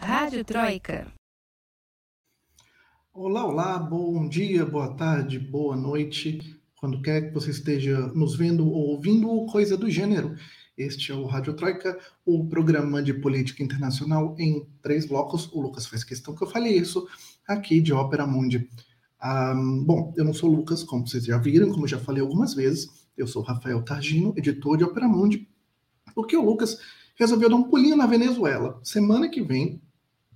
Rádio Troika. Olá, olá, bom dia, boa tarde, boa noite, quando quer que você esteja nos vendo ou ouvindo coisa do gênero. Este é o Rádio Troika, o programa de política internacional em três blocos. O Lucas faz questão que eu fale isso aqui de Ópera Mundi. Um, bom, eu não sou Lucas, como vocês já viram, como já falei algumas vezes. Eu sou Rafael Targino, editor de Ópera Mundi, porque o Lucas resolveu dar um pulinho na Venezuela. Semana que vem,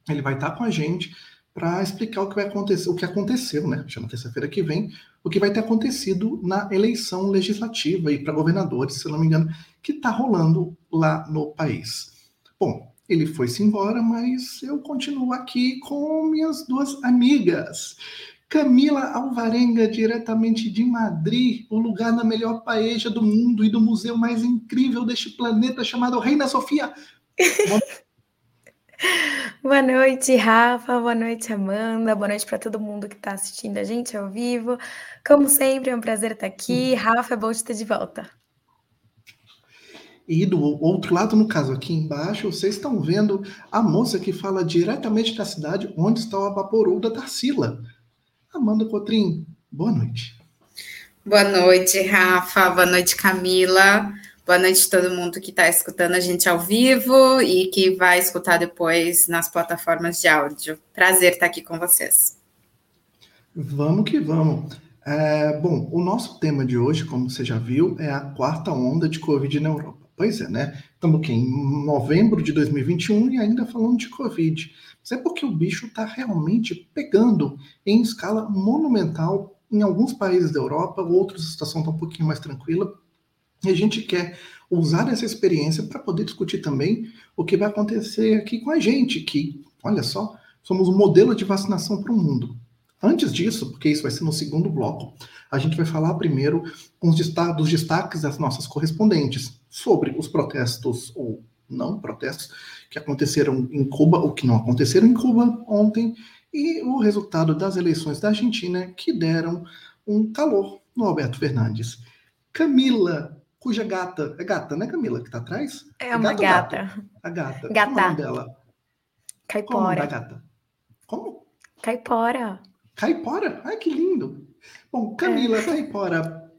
ele vai estar com a gente para explicar o que vai acontecer, o que aconteceu, né? Já na terça-feira que vem, o que vai ter acontecido na eleição legislativa e para governadores, se não me engano, que está rolando lá no país. Bom, ele foi-se embora, mas eu continuo aqui com minhas duas amigas. Camila Alvarenga, diretamente de Madrid, o lugar na melhor paeja do mundo e do museu mais incrível deste planeta chamado Reina Sofia. Boa noite, Rafa. Boa noite, Amanda. Boa noite para todo mundo que está assistindo a gente ao vivo. Como sempre, é um prazer estar aqui. Rafa, é bom te ter de volta. E do outro lado, no caso aqui embaixo, vocês estão vendo a moça que fala diretamente da cidade onde está o Abaporu da Tarsila. Amanda Cotrim, boa noite. Boa noite, Rafa. Boa noite, Camila. Boa noite a todo mundo que está escutando a gente ao vivo e que vai escutar depois nas plataformas de áudio. Prazer estar aqui com vocês. Vamos que vamos. É, bom, o nosso tema de hoje, como você já viu, é a quarta onda de Covid na Europa. Pois é, né? Estamos aqui em novembro de 2021 e ainda falando de Covid. Mas é porque o bicho está realmente pegando em escala monumental em alguns países da Europa, outros a situação está um pouquinho mais tranquila. E a gente quer usar essa experiência para poder discutir também o que vai acontecer aqui com a gente, que, olha só, somos um modelo de vacinação para o mundo. Antes disso, porque isso vai ser no segundo bloco, a gente vai falar primeiro dos destaques das nossas correspondentes sobre os protestos ou não protestos que aconteceram em Cuba ou que não aconteceram em Cuba ontem e o resultado das eleições da Argentina que deram um calor no Alberto Fernandes. Camila, cuja gata, é gata, né Camila, que está atrás? É, é uma gata. Gato? A gata. Gata. Qual é o nome dela? Caipora. Qual é o nome da gata? Como? Caipora. Caipora? Ai, que lindo. Bom, Camila, é. Caipora,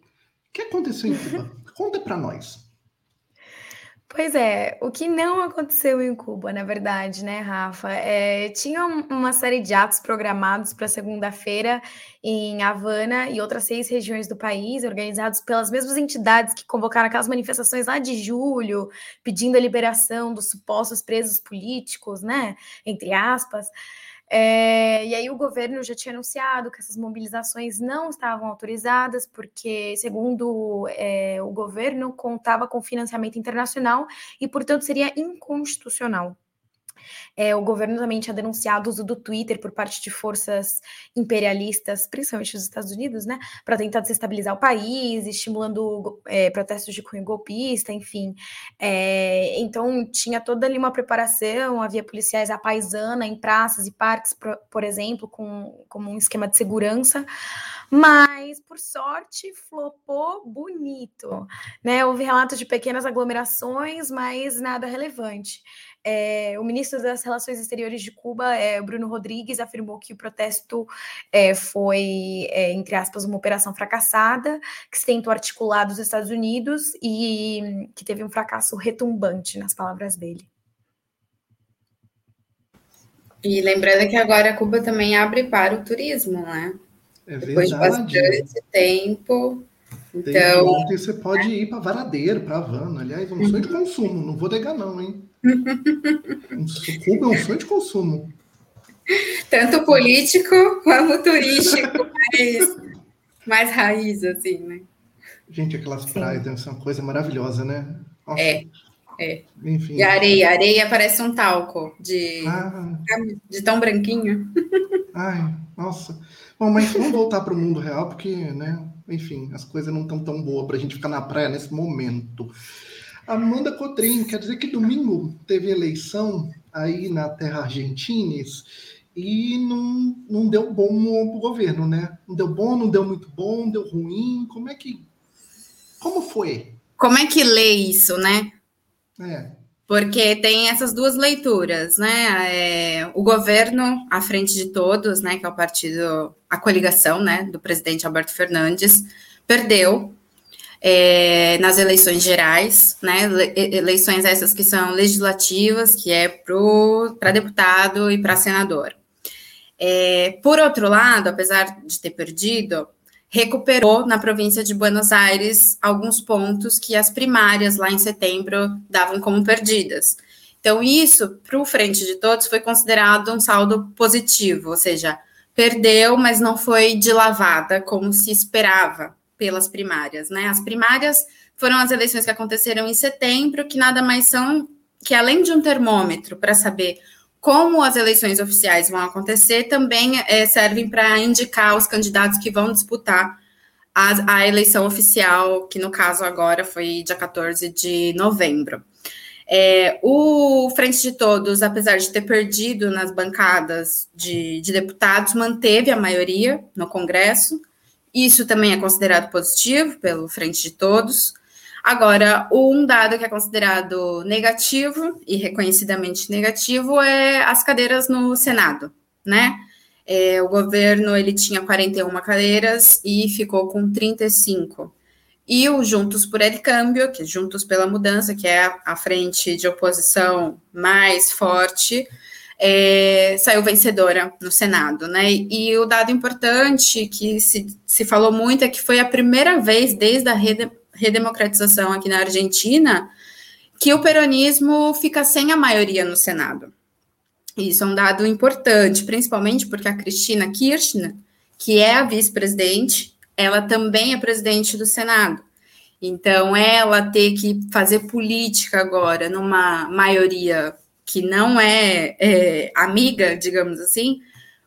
o que aconteceu em Cuba? Conta para nós. Pois é, o que não aconteceu em Cuba, na verdade, né, Rafa? É, tinha uma série de atos programados para segunda-feira em Havana e outras seis regiões do país, organizados pelas mesmas entidades que convocaram aquelas manifestações lá de julho, pedindo a liberação dos supostos presos políticos, né? Entre aspas. É, e aí o governo já tinha anunciado que essas mobilizações não estavam autorizadas, porque, segundo é, o governo, contava com financiamento internacional e, portanto, seria inconstitucional. É, o governo também tinha denunciado o uso do Twitter por parte de forças imperialistas, principalmente dos Estados Unidos, né, para tentar desestabilizar o país, estimulando é, protestos de cunho golpista, enfim. É, então, tinha toda ali uma preparação, havia policiais à paisana em praças e parques, por, por exemplo, com, como um esquema de segurança, mas, por sorte, flopou bonito, né? Houve relatos de pequenas aglomerações, mas nada relevante. É, o ministro das Relações Exteriores de Cuba, é, Bruno Rodrigues, afirmou que o protesto é, foi, é, entre aspas, uma operação fracassada, que se tentou articular dos Estados Unidos e que teve um fracasso retumbante, nas palavras dele. E lembrando que agora Cuba também abre para o turismo, né? É Depois de bastante tempo. Tem Então, ontem você pode ir para Varadeiro, para Havana. Aliás, é um sonho de consumo, não vou negar, não, hein? Um Cuba é um sonho de consumo. tanto político como turístico, mais, mais raiz, assim, né? Gente, aquelas praias devem ser uma coisa maravilhosa, né? Nossa, É, é. Enfim. E areia, a areia parece um talco de, Ah, de tão branquinho. ai, nossa. Bom, mas vamos voltar para o mundo real, porque, né? Enfim, as coisas não estão tão boas para a gente ficar na praia nesse momento. Amanda Cotrim, quer dizer que domingo teve eleição aí na terra argentines e não, não deu bom para o governo, né? Não deu bom, não deu muito bom, deu ruim. Como é que. Como foi? Como é que lê isso, né? É. porque tem essas duas leituras, né? É, o governo à frente de todos, né, que é o partido, a coligação, né, do presidente Alberto Fernandes, perdeu é, nas eleições gerais, né? Eleições essas que são legislativas, que é para deputado e para senador. É, por outro lado, apesar de ter perdido, recuperou na província de Buenos Aires alguns pontos que as primárias lá em setembro davam como perdidas. Então, isso, para o Frente de Todos, foi considerado um saldo positivo, ou seja, perdeu, mas não foi de lavada, como se esperava pelas primárias. Né? As primárias foram as eleições que aconteceram em setembro, que nada mais são que, além de um termômetro para saber como as eleições oficiais vão acontecer, também é, servem para indicar os candidatos que vão disputar a, a, eleição oficial, que no caso agora foi dia 14 de novembro. É, o Frente de Todos, apesar de ter perdido nas bancadas de, de deputados, manteve a maioria no Congresso. Isso também é considerado positivo pelo Frente de Todos. Agora, um dado que é considerado negativo e reconhecidamente negativo é as cadeiras no Senado, né? É, o governo ele tinha 41 cadeiras e ficou com 35. E o Juntos por El Câmbio, que é Juntos pela Mudança, que é a frente de oposição mais forte, é, saiu vencedora no Senado, né? E o dado importante que se, se falou muito é que foi a primeira vez desde a rede redemocratização aqui na Argentina, que o peronismo fica sem a maioria no Senado. Isso é um dado importante, principalmente porque a Cristina Kirchner, que é a vice-presidente, ela também é presidente do Senado. Então, ela ter que fazer política agora numa maioria que não é, é amiga, digamos assim,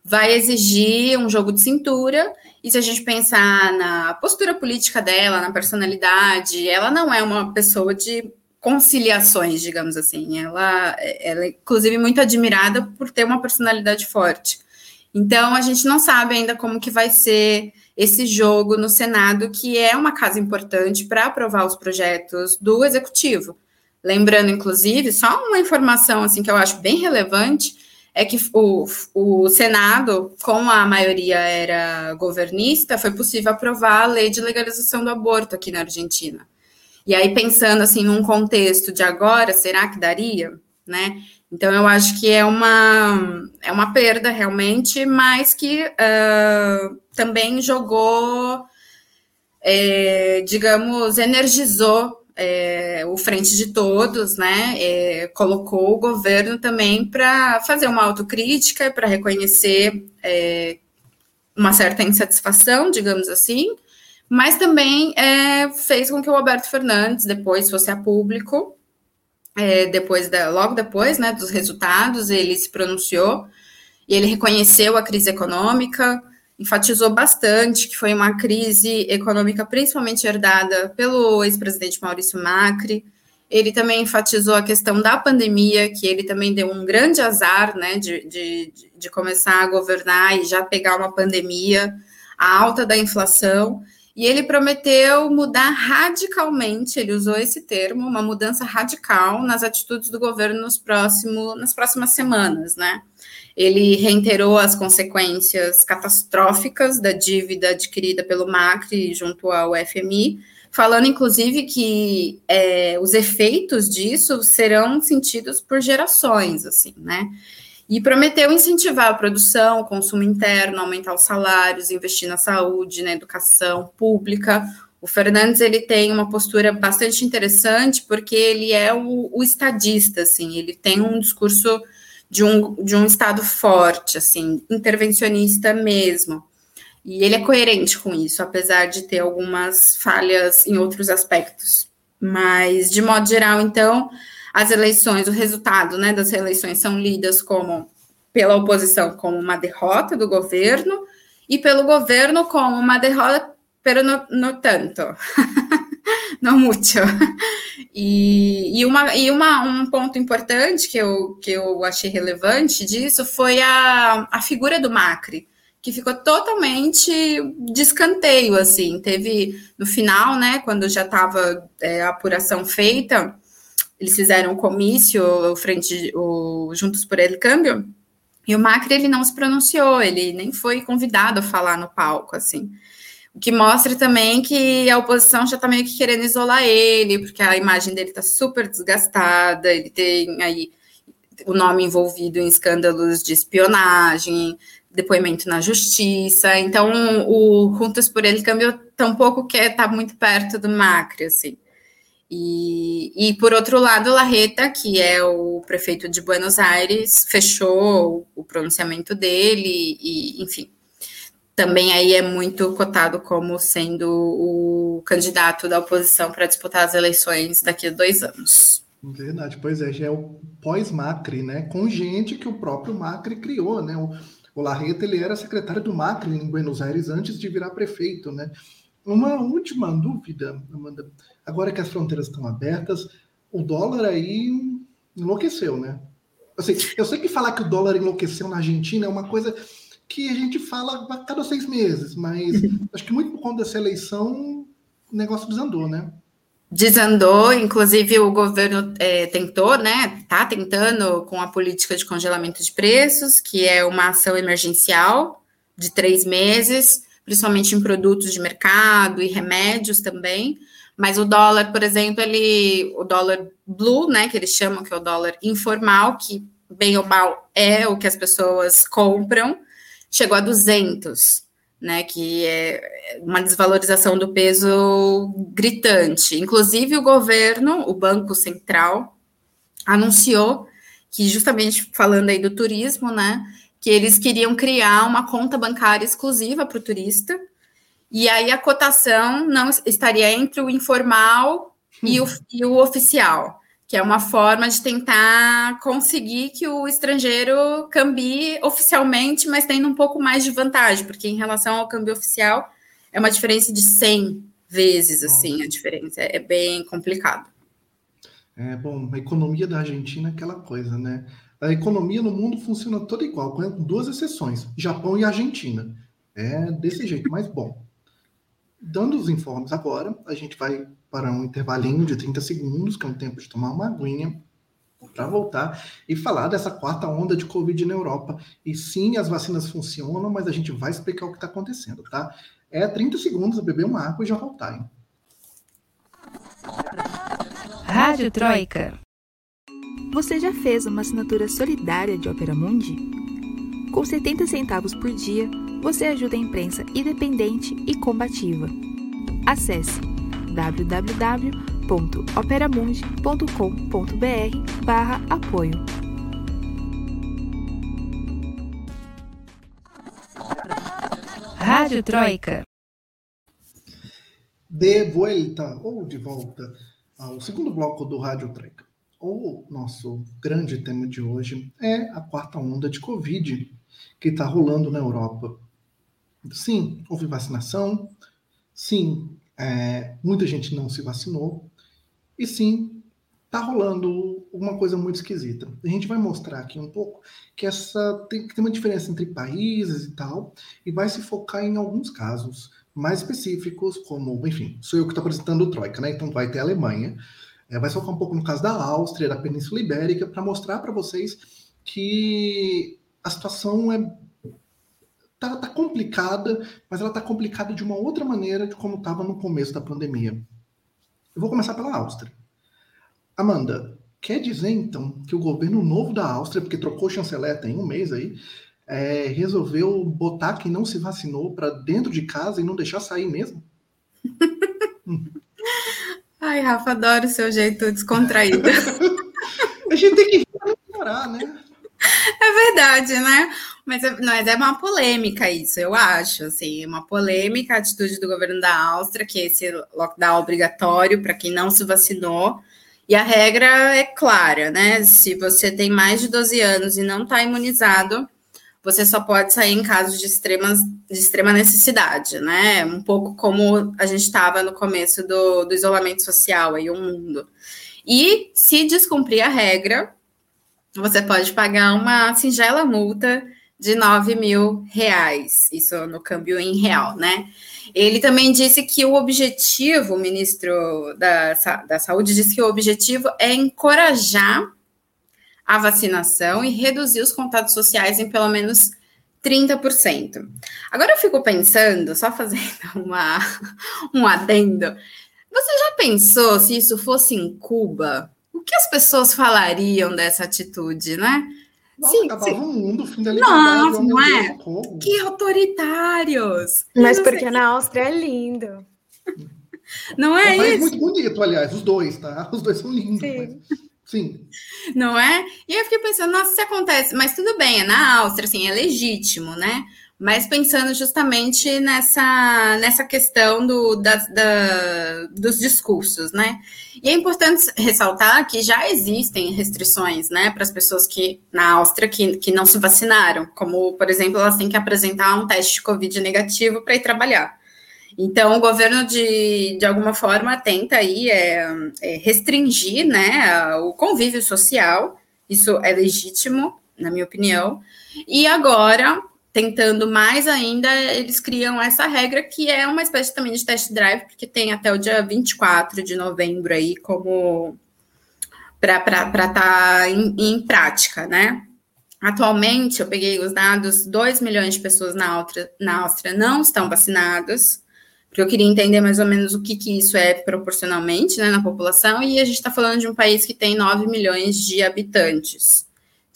vai exigir um jogo de cintura. E se a gente pensar na postura política dela, na personalidade, ela não é uma pessoa de conciliações, digamos assim. Ela, ela é, inclusive, muito admirada por ter uma personalidade forte. Então, a gente não sabe ainda como que vai ser esse jogo no Senado, que é uma casa importante para aprovar os projetos do Executivo. Lembrando, inclusive, só uma informação assim que eu acho bem relevante, é que o, o Senado, com a maioria era governista, foi possível aprovar a lei de legalização do aborto aqui na Argentina. E aí, pensando assim, num contexto de agora, será que daria? Né? Então, eu acho que é uma, é uma perda realmente, mas que uh, também jogou, é, digamos, energizou é, o Frente de Todos, né, é, colocou o governo também para fazer uma autocrítica, para reconhecer é, uma certa insatisfação, digamos assim, mas também é, fez com que o Alberto Fernandes depois fosse a público, é, depois da, logo depois né, dos resultados, ele se pronunciou e ele reconheceu a crise econômica, enfatizou bastante que foi uma crise econômica principalmente herdada pelo ex-presidente Maurício Macri. Ele também enfatizou a questão da pandemia, que ele também deu um grande azar né, de, de, de começar a governar e já pegar uma pandemia, a alta da inflação. E ele prometeu mudar radicalmente, ele usou esse termo, uma mudança radical nas atitudes do governo nos próximo, nas próximas semanas, né? Ele reiterou as consequências catastróficas da dívida adquirida pelo Macri junto ao FMI, falando inclusive que é, os efeitos disso serão sentidos por gerações, assim, né? E prometeu incentivar a produção, o consumo interno, aumentar os salários, investir na saúde, na educação pública. O Fernandes ele tem uma postura bastante interessante porque ele é o, o estadista, assim, ele tem um discurso de um, de um Estado forte, assim, intervencionista mesmo. E ele é coerente com isso, apesar de ter algumas falhas em outros aspectos. Mas, de modo geral, então, as eleições, o resultado né, das eleições são lidas como pela oposição como uma derrota do governo e pelo governo como uma derrota, pero no, no tanto. não mucho. E, e, uma, e uma, um ponto importante que eu, que eu achei relevante disso foi a, a figura do Macri, que ficou totalmente de escanteio, assim. Teve, no final, né, quando já estava é, a apuração feita, eles fizeram um comício, frente, o Juntos por Ele Câmbio, e o Macri ele não se pronunciou, ele nem foi convidado a falar no palco, assim. Que mostra também que a oposição já está meio que querendo isolar ele, porque a imagem dele está super desgastada, ele tem aí o nome envolvido em escândalos de espionagem, depoimento na justiça. Então, o Juntos por Ele Câmbio tampouco quer estar tá muito perto do Macri, assim. E, e, por outro lado, Larreta, que é o prefeito de Buenos Aires, fechou o pronunciamento dele, e, enfim, também aí é muito cotado como sendo o candidato da oposição para disputar as eleições daqui a dois anos. Verdade, pois é, já é o pós-Macri, né? Com gente que o próprio Macri criou, né? O, o Larreta ele era secretário do Macri em Buenos Aires antes de virar prefeito, né? Uma última dúvida, Amanda. Agora que as fronteiras estão abertas, o dólar aí enlouqueceu, né? Assim, eu sei que falar que o dólar enlouqueceu na Argentina é uma coisa que a gente fala a cada seis meses, mas acho que muito por conta dessa eleição o negócio desandou, né? Desandou, inclusive o governo é, tentou, né? Tá tentando com a política de congelamento de preços, que é uma ação emergencial de três meses principalmente em produtos de mercado e remédios também. Mas o dólar, por exemplo, ele, o dólar blue, né, que eles chamam que é o dólar informal, que bem ou mal é o que as pessoas compram, chegou a 200, né, que é uma desvalorização do peso gritante. Inclusive o governo, o Banco Central, anunciou que justamente falando aí do turismo, né, que eles queriam criar uma conta bancária exclusiva para o turista, e aí a cotação não estaria entre o informal e, o, e o oficial, que é uma forma de tentar conseguir que o estrangeiro cambie oficialmente, mas tendo um pouco mais de vantagem, porque em relação ao câmbio oficial é uma diferença de 100 vezes, assim, a diferença. É bem complicado. É, bom, a economia da Argentina é aquela coisa, né? a economia no mundo funciona toda igual, com duas exceções: Japão e Argentina. É desse jeito, mas bom. Dando os informes agora, a gente vai para um intervalinho de 30 segundos, que é um tempo de tomar uma aguinha, para voltar e falar dessa quarta onda de Covid na Europa. E sim, as vacinas funcionam, mas a gente vai explicar o que está acontecendo, tá? É 30 segundos, beber uma água e já voltar, hein? Rádio Troika. Você já fez uma assinatura solidária de Opera Mundi? Com 70 centavos por dia, você ajuda a imprensa independente e combativa. Acesse www.operamundi.com.br/apoio. Rádio Troika. De volta ou de volta ao segundo bloco do Rádio Troika o nosso grande tema de hoje é a quarta onda de Covid que está rolando na Europa. Sim, houve vacinação, sim, é, muita gente não se vacinou, e sim, está rolando uma coisa muito esquisita. A gente vai mostrar aqui um pouco que essa tem, tem uma diferença entre países e tal, e vai se focar em alguns casos mais específicos, como, enfim, sou eu que estou apresentando o Troika, né? Então vai ter a Alemanha, é, vai focar um pouco no caso da Áustria, da Península Ibérica, para mostrar para vocês que a situação é tá, tá, complicada, mas ela tá complicada de uma outra maneira de como estava no começo da pandemia. Eu vou começar pela Áustria. Amanda, quer dizer então que o governo novo da Áustria, porque trocou chanceler tem um mês aí, é, resolveu botar quem não se vacinou para dentro de casa e não deixar sair mesmo? hum. Ai, Rafa, adoro o seu jeito descontraído. a gente tem que chorar, né? É verdade, né? Mas, é, mas é uma polêmica isso, eu acho. Assim, uma polêmica a atitude do governo da Áustria, que é esse lockdown obrigatório para quem não se vacinou. E a regra é clara, né? Se você tem mais de 12 anos e não está imunizado, você só pode sair em casos de, extremas, de extrema necessidade, né? Um pouco como a gente estava no começo do, do isolamento social aí, o mundo. E se descumprir a regra, você pode pagar uma singela multa de 9 mil reais, isso no câmbio em real, né? Ele também disse que o objetivo, o ministro da, da Saúde disse que o objetivo é encorajar a vacinação e reduzir os contatos sociais em pelo menos 30%. Agora eu fico pensando, só fazendo uma, um adendo, você já pensou se isso fosse em Cuba? O que as pessoas falariam dessa atitude, né? Nossa, sim, acabava sim. o mundo, o fim da liberdade. Nossa, não é? que autoritários. Mas porque na Áustria é lindo. Não é, é isso? muito bonito, aliás, os dois, tá? Os dois são lindos. Sim. Mas... Sim. Não é? E eu fiquei pensando, nossa, se acontece, mas tudo bem, é na Áustria, assim, é legítimo, né? Mas pensando justamente nessa, nessa questão do, da, da, dos discursos, né? E é importante ressaltar que já existem restrições, né, para as pessoas que na Áustria que, que não se vacinaram, como, por exemplo, elas têm que apresentar um teste de Covid negativo para ir trabalhar. Então, o governo, de, de alguma forma, tenta aí é, é restringir né, o convívio social, isso é legítimo, na minha opinião, e agora, tentando mais ainda, eles criam essa regra que é uma espécie também de test drive, porque tem até o dia 24 de novembro aí como para estar tá em, em prática, né? Atualmente, eu peguei os dados, 2 milhões de pessoas na Áustria, na Áustria não estão vacinadas, porque eu queria entender mais ou menos o que, que isso é proporcionalmente né, na população, e a gente está falando de um país que tem 9 milhões de habitantes.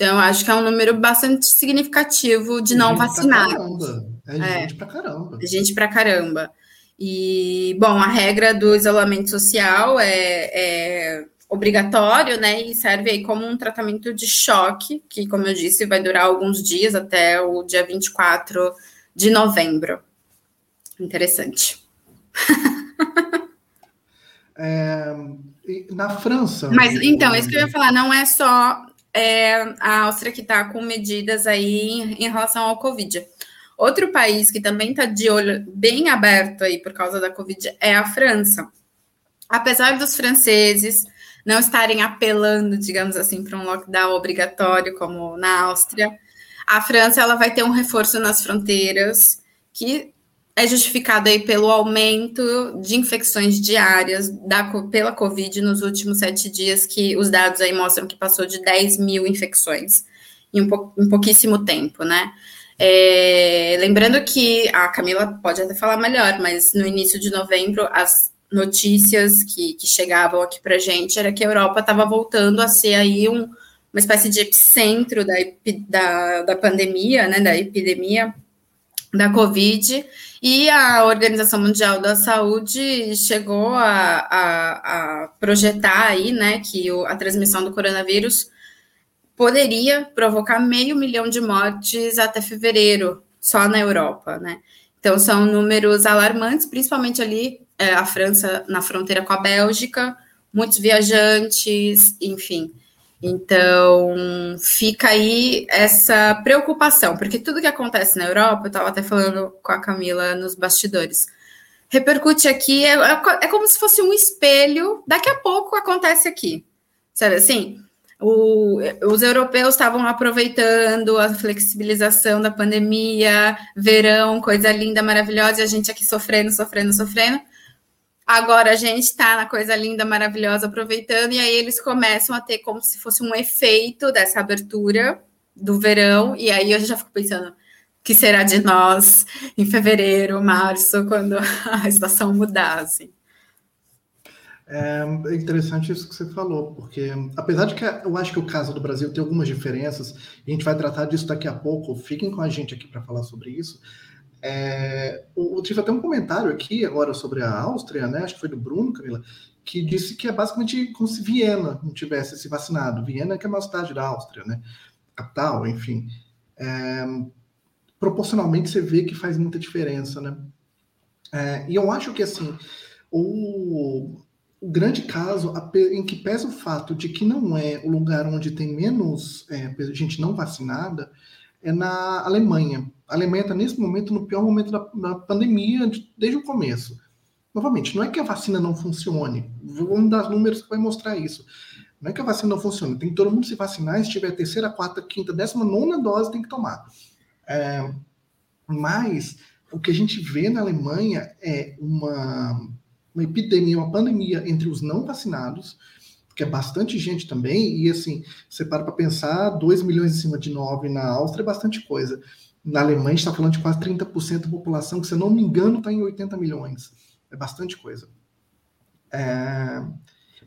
Então, acho que é um número bastante significativo de é não vacinados. É, é gente pra caramba. É gente pra caramba. E, bom, a regra do isolamento social é, é obrigatório, né? E serve aí como um tratamento de choque, que, como eu disse, vai durar alguns dias até o dia 24 de novembro. Interessante. é, na França. Mas então, isso que eu ia falar, não é só é, a Áustria que está com medidas aí em, em, relação ao Covid. Outro país que também está de olho bem aberto aí por causa da Covid é a França. Apesar dos franceses não estarem apelando, digamos assim, para um lockdown obrigatório como na Áustria, a França ela vai ter um reforço nas fronteiras que é justificado aí pelo aumento de infecções diárias da, pela Covid nos últimos sete dias, que os dados aí mostram que passou de 10 mil infecções em, um pou, em pouquíssimo tempo, né? É, lembrando que a Camila pode até falar melhor, mas no início de novembro, as notícias que, que chegavam aqui para gente era que a Europa estava voltando a ser aí um, uma espécie de epicentro da, da, da pandemia, né, da epidemia da Covid, e a Organização Mundial da Saúde chegou a, a, a projetar aí, né, que o, a transmissão do coronavírus poderia provocar meio milhão de mortes até fevereiro, só na Europa, né? Então são números alarmantes, principalmente ali é, a França na fronteira com a Bélgica, muitos viajantes, enfim. Então, fica aí essa preocupação, porque tudo que acontece na Europa, eu estava até falando com a Camila nos bastidores, repercute aqui, é, é, é, como se fosse um espelho, daqui a pouco acontece aqui, sabe assim? O, os europeus estavam aproveitando a flexibilização da pandemia, verão, coisa linda, maravilhosa, e a gente aqui sofrendo, sofrendo, sofrendo. Agora a gente está na coisa linda, maravilhosa, aproveitando, e aí eles começam a ter como se fosse um efeito dessa abertura do verão, e aí eu já fico pensando que será de nós em fevereiro, março, quando a estação mudar, assim. É interessante isso que você falou, porque apesar de que eu acho que o caso do Brasil tem algumas diferenças, a gente vai tratar disso daqui a pouco, fiquem com a gente aqui para falar sobre isso. É, o, tive até um comentário aqui agora sobre a Áustria, né? Acho que foi do Bruno, Camila, que disse que é basicamente como se Viena não tivesse se vacinado. Viena que é uma cidade da Áustria, né? Capital, enfim. É, proporcionalmente você vê que faz muita diferença, né? É, e eu acho que assim o, o grande caso em que pesa o fato de que não é o lugar onde tem menos é, gente não vacinada é na Alemanha. A Alemanha está nesse momento no pior momento da, da pandemia de, desde o começo. Novamente, não é que a vacina não funcione. Vamos dar números que vai mostrar isso. Não é que a vacina não funcione. Tem que todo mundo se vacinar. Se tiver terceira, quarta, quinta, décima, nona dose, tem que tomar. É, mas o que a gente vê na Alemanha é uma, uma epidemia, uma pandemia entre os não vacinados, que é bastante gente também, e assim, você para para pensar, 2 milhões em cima de 9 na Áustria é bastante coisa. Na Alemanha, está falando de quase 30% da população, que, se eu não me engano, está em 80 milhões. É bastante coisa. É...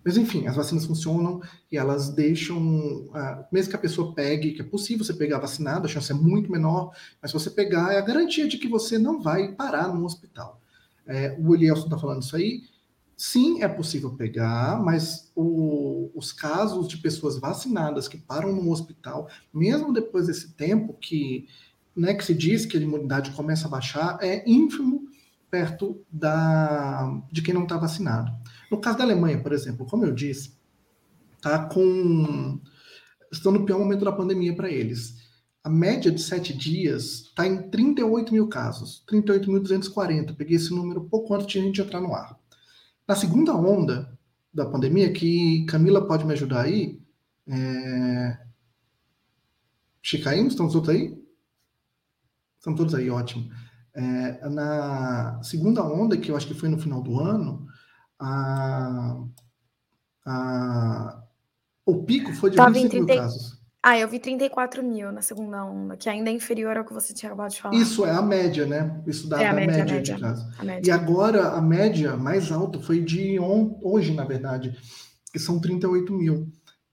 Mas, enfim, as vacinas funcionam e elas deixam, uh, mesmo que a pessoa pegue, que é possível você pegar vacinado, a chance é muito menor, mas se você pegar, é a garantia de que você não vai parar num hospital. É, o Elielson está falando isso aí. Sim, é possível pegar, mas o, os casos de pessoas vacinadas que param no hospital, mesmo depois desse tempo que, né, que se diz que a imunidade começa a baixar, é ínfimo perto da, de quem não está vacinado. No caso da Alemanha, por exemplo, como eu disse, tá com estão no pior momento da pandemia para eles. A média de sete dias está em 38 mil casos, 38.240. Peguei esse número pouco antes de a gente entrar no ar. Na segunda onda da pandemia, que Camila pode me ajudar aí, é... Chicaímos, estão todos aí? Estão todos aí, ótimo. É, na segunda onda, que eu acho que foi no final do ano, a, a, o pico foi de Tava 25 30... mil casos. Ah, eu vi 34 mil na segunda onda, que ainda é inferior ao que você tinha acabado de falar. Isso é a média, né? Isso dá é a, média, média, média, de casos. E agora a média mais alta foi de on, hoje, na verdade, que são 38 mil.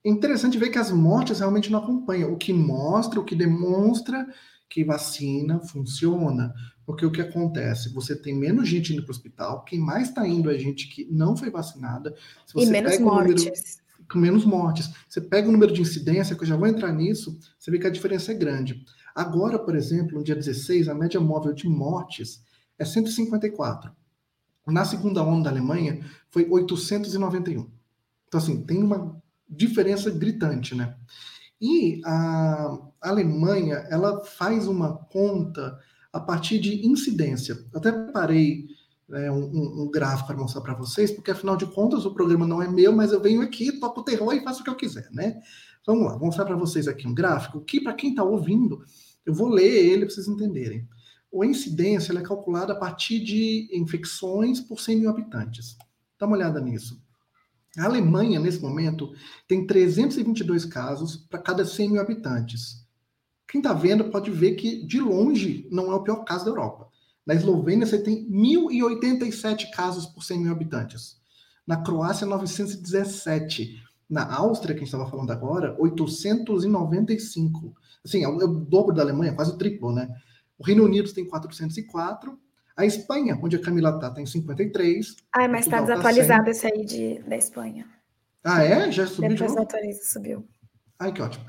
É interessante ver que as mortes realmente não acompanham, o que mostra, o que demonstra que vacina funciona. Porque o que acontece? Você tem menos gente indo para o hospital, quem mais está indo é gente que não foi vacinada. e menos mortes. Número, com menos mortes. Você pega o número de incidência, que eu já vou entrar nisso, você vê que a diferença é grande. Agora, por exemplo, no dia 16, a média móvel de mortes é 154. Na segunda onda da Alemanha, foi 891. Então, assim, tem uma diferença gritante, né? E a Alemanha, ela faz uma conta a partir de incidência. Até preparei né, um, um, gráfico para mostrar para vocês, porque afinal de contas o programa não é meu, mas eu venho aqui, toco o terror e faço o que eu quiser, né? Vamos lá, vou mostrar para vocês aqui um gráfico que, para quem está ouvindo, eu vou ler ele para vocês entenderem. A incidência é calculada a partir de infecções por 100 mil habitantes. Dá uma olhada nisso. A Alemanha, nesse momento, tem 322 casos para cada 100 mil habitantes. Quem está vendo pode ver que, de longe, não é o pior caso da Europa. Na Eslovênia, você tem 1.087 casos por 100 mil habitantes. Na Croácia, 917. Na Áustria, que a gente estava falando agora, 895. Assim, é é o dobro da Alemanha, quase o triplo, né? O Reino Unido tem 404. A Espanha, onde a Camila está, tem 53. Ah, mas está desatualizado tá esse aí de, da Espanha. Ah, é? Já subiu Depois de atualiza, subiu. Ai, que ótimo.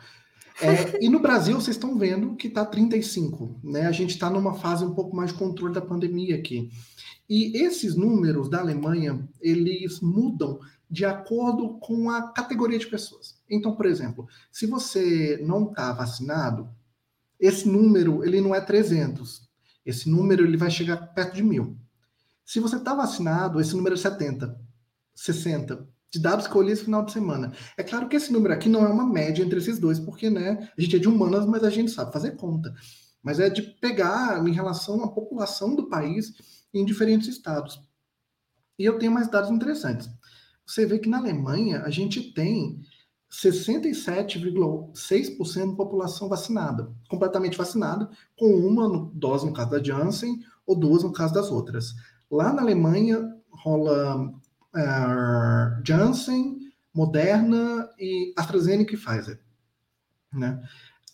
É, e no Brasil, vocês estão vendo que está 35, né? A gente está numa fase um pouco mais de controle da pandemia aqui. E esses números da Alemanha, eles mudam de acordo com a categoria de pessoas. Então, por exemplo, se você não está vacinado, esse número ele não é 300. Esse número ele vai chegar perto de mil. Se você está vacinado, esse número é 70, 60 de dados li esse final de semana. É claro que esse número aqui não é uma média entre esses dois, porque né, a gente é de humanas, mas a gente sabe fazer conta. Mas é de pegar em relação à população do país em diferentes estados. E eu tenho mais dados interessantes. Você vê que na Alemanha a gente tem 67,6% da população vacinada, completamente vacinada, com uma dose no caso da Janssen ou duas no caso das outras. Lá na Alemanha rola uh, Janssen, Moderna e AstraZeneca e Pfizer. Né?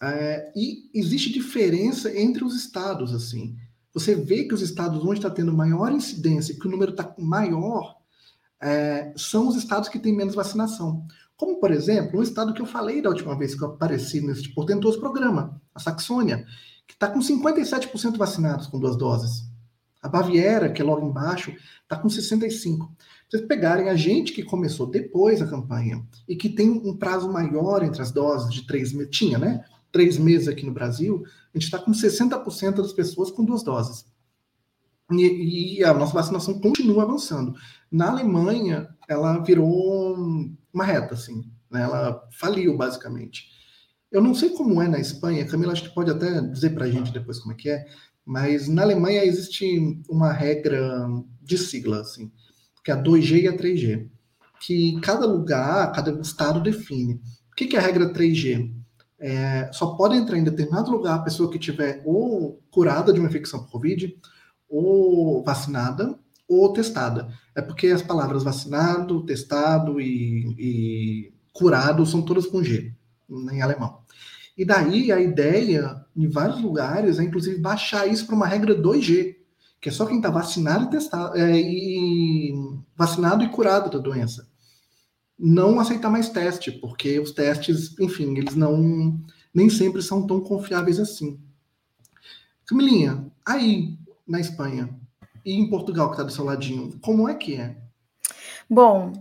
Uh, e existe diferença entre os estados, assim. Você vê que os estados onde está tendo maior incidência, que o número está maior, é, são os estados que têm menos vacinação. Como, por exemplo, um estado que eu falei da última vez que eu apareci nesse portentoso programa, a Saxônia, que está com 57% vacinados com duas doses. A Baviera, que é logo embaixo, está com 65% vocês pegarem a gente que começou depois da campanha e que tem um prazo maior entre as doses de três meses, tinha, né? Três meses aqui no Brasil, a gente está com 60% das pessoas com duas doses. E, e, a nossa vacinação continua avançando. Na Alemanha, ela virou uma reta, assim, né? ela faliu, basicamente. Eu não sei como é na Espanha, Camila acho que pode até dizer para a gente depois como é que é, mas na Alemanha existe uma regra de sigla, assim, que é a 2G e a 3G, que cada lugar, cada estado define. O que é a regra 3G? É, só pode entrar em determinado lugar a pessoa que tiver ou curada de uma infecção por Covid, ou vacinada, ou testada. É porque as palavras vacinado, testado e, e curado são todas com G, em alemão. E daí a ideia, em vários lugares, é inclusive baixar isso para uma regra 2G, que é só quem está vacinado e testado, é, e vacinado e curado da doença. Não aceitar mais teste, porque os testes, enfim, eles não nem sempre são tão confiáveis assim. Camilinha, aí na Espanha e em Portugal, que está do seu ladinho, como é que é? Bom,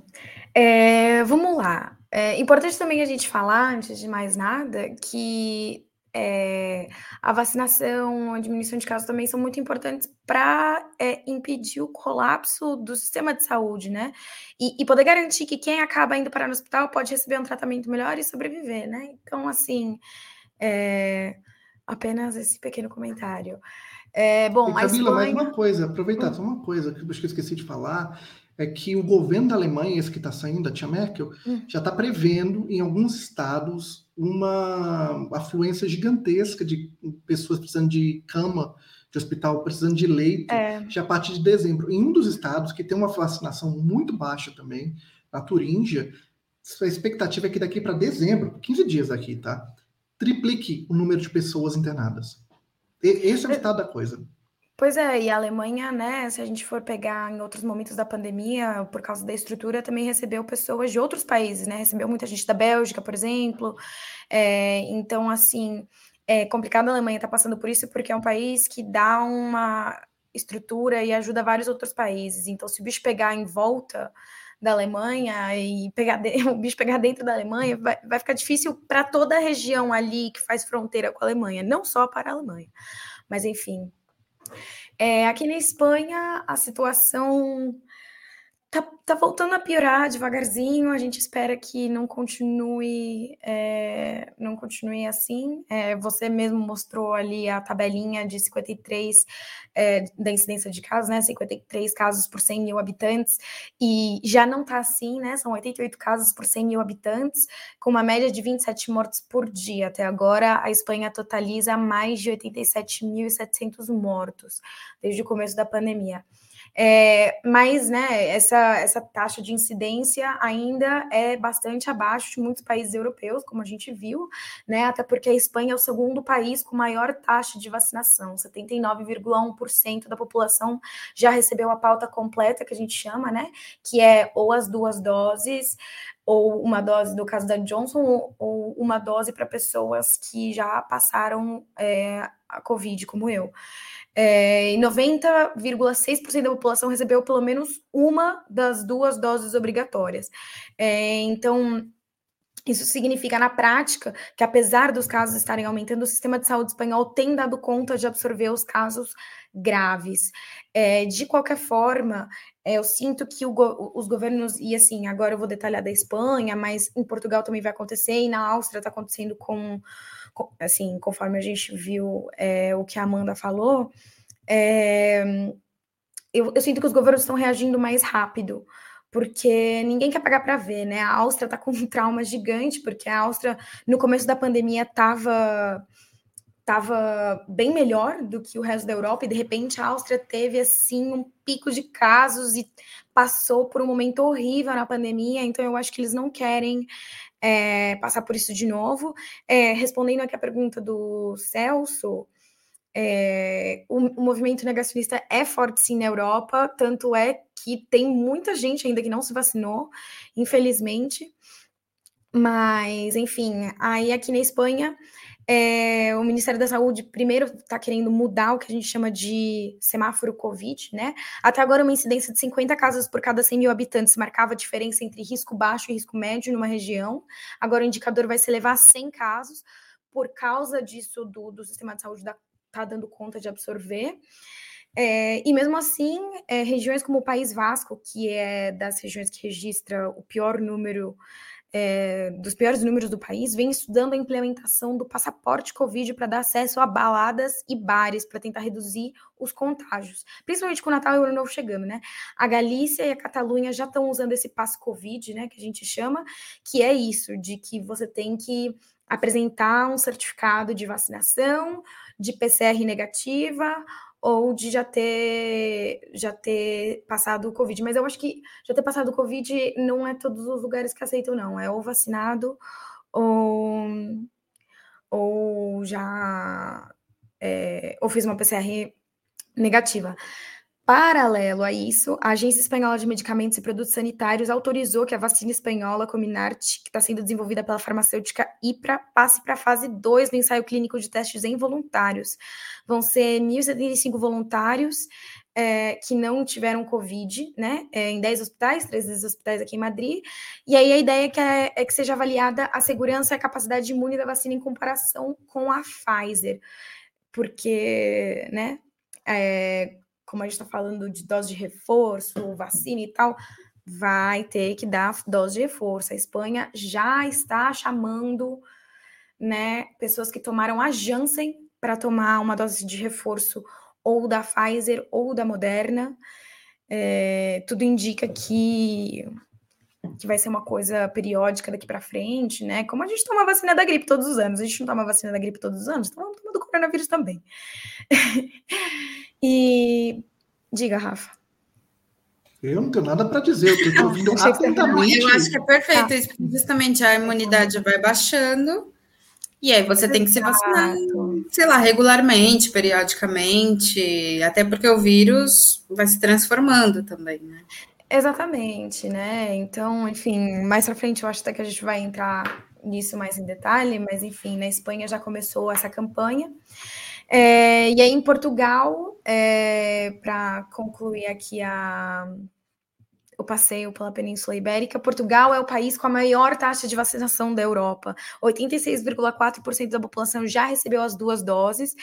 é, vamos lá. É importante também a gente falar, antes de mais nada, que é, a vacinação, a diminuição de casos também são muito importantes para é, impedir o colapso do sistema de saúde, né? E, e, poder garantir que quem acaba indo para o hospital pode receber um tratamento melhor e sobreviver, né? Então, assim, é, apenas esse pequeno comentário. É, bom, e Camila, Espanha... mais uma coisa, aproveitar, hum. só uma coisa que eu esqueci de falar é que o governo da Alemanha, esse que está saindo, a tia Merkel, hum. já está prevendo em alguns estados uma afluência gigantesca de pessoas precisando de cama de hospital, precisando de leito, é. já a partir de dezembro. Em um dos estados que tem uma vacinação muito baixa também, na Turíngia, a expectativa é que daqui para dezembro, 15 dias aqui, tá? Triplique o número de pessoas internadas. Esse é o estado da coisa. Pois é, e a Alemanha, né, se a gente for pegar em outros momentos da pandemia, por causa da estrutura, também recebeu pessoas de outros países, né? Recebeu muita gente da Bélgica, por exemplo. É, então, assim, é complicado a Alemanha estar tá passando por isso, porque é um país que dá uma estrutura e ajuda vários outros países. Então, se o bicho pegar em volta da Alemanha e pegar de... o bicho pegar dentro da Alemanha, vai, vai ficar difícil para toda a região ali que faz fronteira com a Alemanha, não só para a Alemanha. Mas, enfim, é, aqui na Espanha, a situação tá, tá voltando a piorar devagarzinho. A gente espera que não continue, é, não continue assim. É, você mesmo mostrou ali a tabelinha de 53 é, da incidência de casos, né? 53 casos por 100 mil habitantes, e já não tá assim, né? São 88 casos por 100 mil habitantes, com uma média de 27 mortes por dia. Até agora, a Espanha totaliza mais de 87.700 mortos desde o começo da pandemia. É, mas, né, essa, essa taxa de incidência ainda é bastante abaixo de muitos países europeus, como a gente viu, né, até porque a Espanha é o segundo país com maior taxa de vacinação, 79,1% da população já recebeu a pauta completa, que a gente chama, né, que é ou as duas doses, ou uma dose, no caso da Johnson, ou uma dose para pessoas que já passaram é, a Covid, como eu. É, 90,6% da população recebeu pelo menos uma das duas doses obrigatórias. É, então, isso significa, na prática, que apesar dos casos estarem aumentando, o sistema de saúde espanhol tem dado conta de absorver os casos graves. É, de qualquer forma, é, eu sinto que os governos, e assim, agora eu vou detalhar da Espanha, mas em Portugal também vai acontecer, e na Áustria está acontecendo com assim, conforme a gente viu é, o que a Amanda falou, é, eu, eu, sinto que os governos estão reagindo mais rápido, porque ninguém quer pagar para ver, né? A Áustria está com um trauma gigante, porque a Áustria, no começo da pandemia, estava estava bem melhor do que o resto da Europa e de repente a Áustria teve assim um pico de casos e passou por um momento horrível na pandemia, então eu acho que eles não querem é, passar por isso de novo. É, respondendo aqui a pergunta do Celso, é, o, o, movimento negacionista é forte sim na Europa, tanto é que tem muita gente ainda que não se vacinou, infelizmente. Mas, enfim, aí aqui na Espanha é, o Ministério da Saúde, primeiro, está querendo mudar o que a gente chama de semáforo Covid, né? Até agora, uma incidência de 50 casos por cada 100 mil habitantes marcava a diferença entre risco baixo e risco médio numa região. Agora, o indicador vai se elevar a 100 casos, por causa disso, do, do sistema de saúde está dando conta de absorver. É, e mesmo assim, é, regiões como o País Vasco, que é das regiões que registra o pior número é, dos piores números do país, vem estudando a implementação do passaporte Covid para dar acesso a baladas e bares para tentar reduzir os contágios, principalmente com o Natal e o Ano Novo chegando, né? A Galícia e a Catalunha já estão usando esse passo Covid, né, que a gente chama, que é isso, de que você tem que apresentar um certificado de vacinação, de PCR negativa ou de já ter já ter passado o Covid. Mas eu acho que já ter passado o Covid não é todos os lugares que aceitam, não. É ou vacinado ou, ou já é, ou fez uma PCR negativa. Paralelo a isso, a Agência Espanhola de Medicamentos e Produtos Sanitários autorizou que a vacina espanhola Comirnaty, que está sendo desenvolvida pela farmacêutica IPRA, passe para a fase 2 do ensaio clínico de testes em voluntários. Vão ser 1.075 voluntários é, que não tiveram Covid, né, é, em 10 hospitais, 13 hospitais aqui em Madrid, e aí a ideia é que, é, é que seja avaliada a segurança e a capacidade imune da vacina em comparação com a Pfizer, porque, né, é, como a gente está falando de dose de reforço, vacina e tal, vai ter que dar dose de reforço. A Espanha já está chamando né, pessoas que tomaram a Janssen para tomar uma dose de reforço ou da Pfizer ou da Moderna. É, tudo indica que, que vai ser uma coisa periódica daqui para frente, né? Como a gente toma vacina da gripe todos os anos, a gente não toma vacina da gripe todos os anos, então vamos tomar do coronavírus também. E diga, Rafa. Eu não tenho nada para dizer, eu estou ouvindo atentamente. Eu acho que é perfeito, tá. justamente a imunidade vai baixando, e aí você tem que se vacinar, sei lá, regularmente, periodicamente, até porque o vírus vai se transformando também, né? Exatamente, né? Então, enfim, mais para frente eu acho até que a gente vai entrar nisso mais em detalhe, mas enfim, na Espanha já começou essa campanha. É, e aí, em Portugal, é, para concluir aqui a, o passeio pela Península Ibérica, Portugal é o país com a maior taxa de vacinação da Europa. 86,4% da população já recebeu as duas doses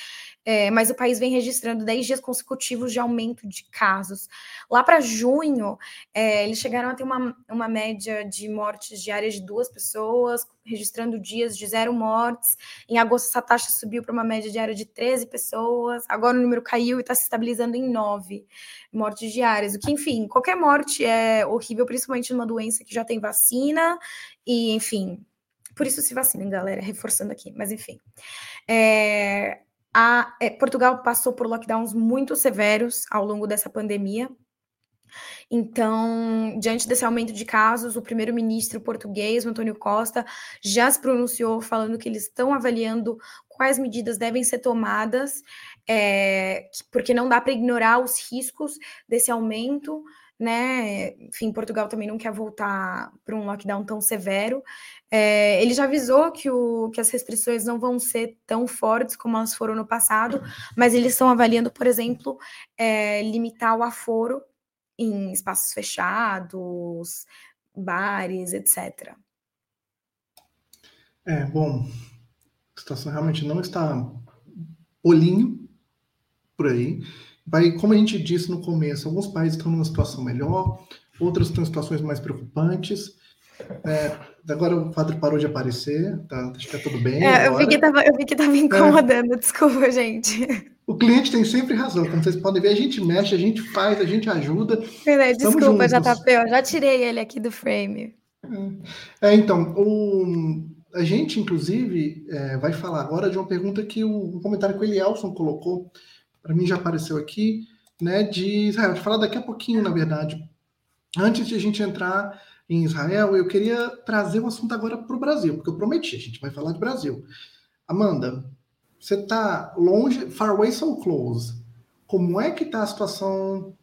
é, mas o país vem registrando 10 dias consecutivos de aumento de casos. Lá para junho, é, eles chegaram a ter uma, uma média de mortes diárias de duas pessoas, registrando dias de zero mortes. Em agosto, essa taxa subiu para uma média diária de 13 pessoas. Agora o número caiu e está se estabilizando em 9 mortes diárias. O que, enfim, qualquer morte é horrível, principalmente numa doença que já tem vacina, e, enfim. Por isso se vacinem, galera, reforçando aqui, mas enfim. É, a, é, Portugal passou por lockdowns muito severos ao longo dessa pandemia. Então, diante desse aumento de casos, o primeiro-ministro português, Antônio Costa, já se pronunciou falando que eles estão avaliando quais medidas devem ser tomadas, é, porque não dá para ignorar os riscos desse aumento né? Enfim, Portugal também não quer voltar para um lockdown tão severo. É, ele já avisou que, o, que as restrições não vão ser tão fortes como elas foram no passado, mas eles estão avaliando, por exemplo, é, limitar o aforo em espaços fechados, bares, etc. É, bom, a situação realmente não está olhinho por aí vai, como a gente disse no começo, alguns países estão numa situação melhor, outros estão em situações mais preocupantes. É, agora o quadro parou de aparecer, tá? Acho que tá tudo bem. É, eu, vi que tava, eu vi que tava incomodando, é. desculpa, gente. O cliente tem sempre razão, como vocês podem ver, a gente mexe, a gente faz, a gente ajuda. Verdade, desculpa, JP, eu já tirei ele aqui do frame. É, é então, o, a gente, inclusive, é, vai falar agora de uma pergunta que o um comentário que o Elielson colocou para mim já apareceu aqui, né, de Israel. De falar daqui a pouquinho, na verdade. Antes de a gente entrar em Israel, eu queria trazer o assunto agora para o Brasil, porque eu prometi, a gente vai falar de Brasil. Amanda, você está longe, far away so close. Como é que está a situação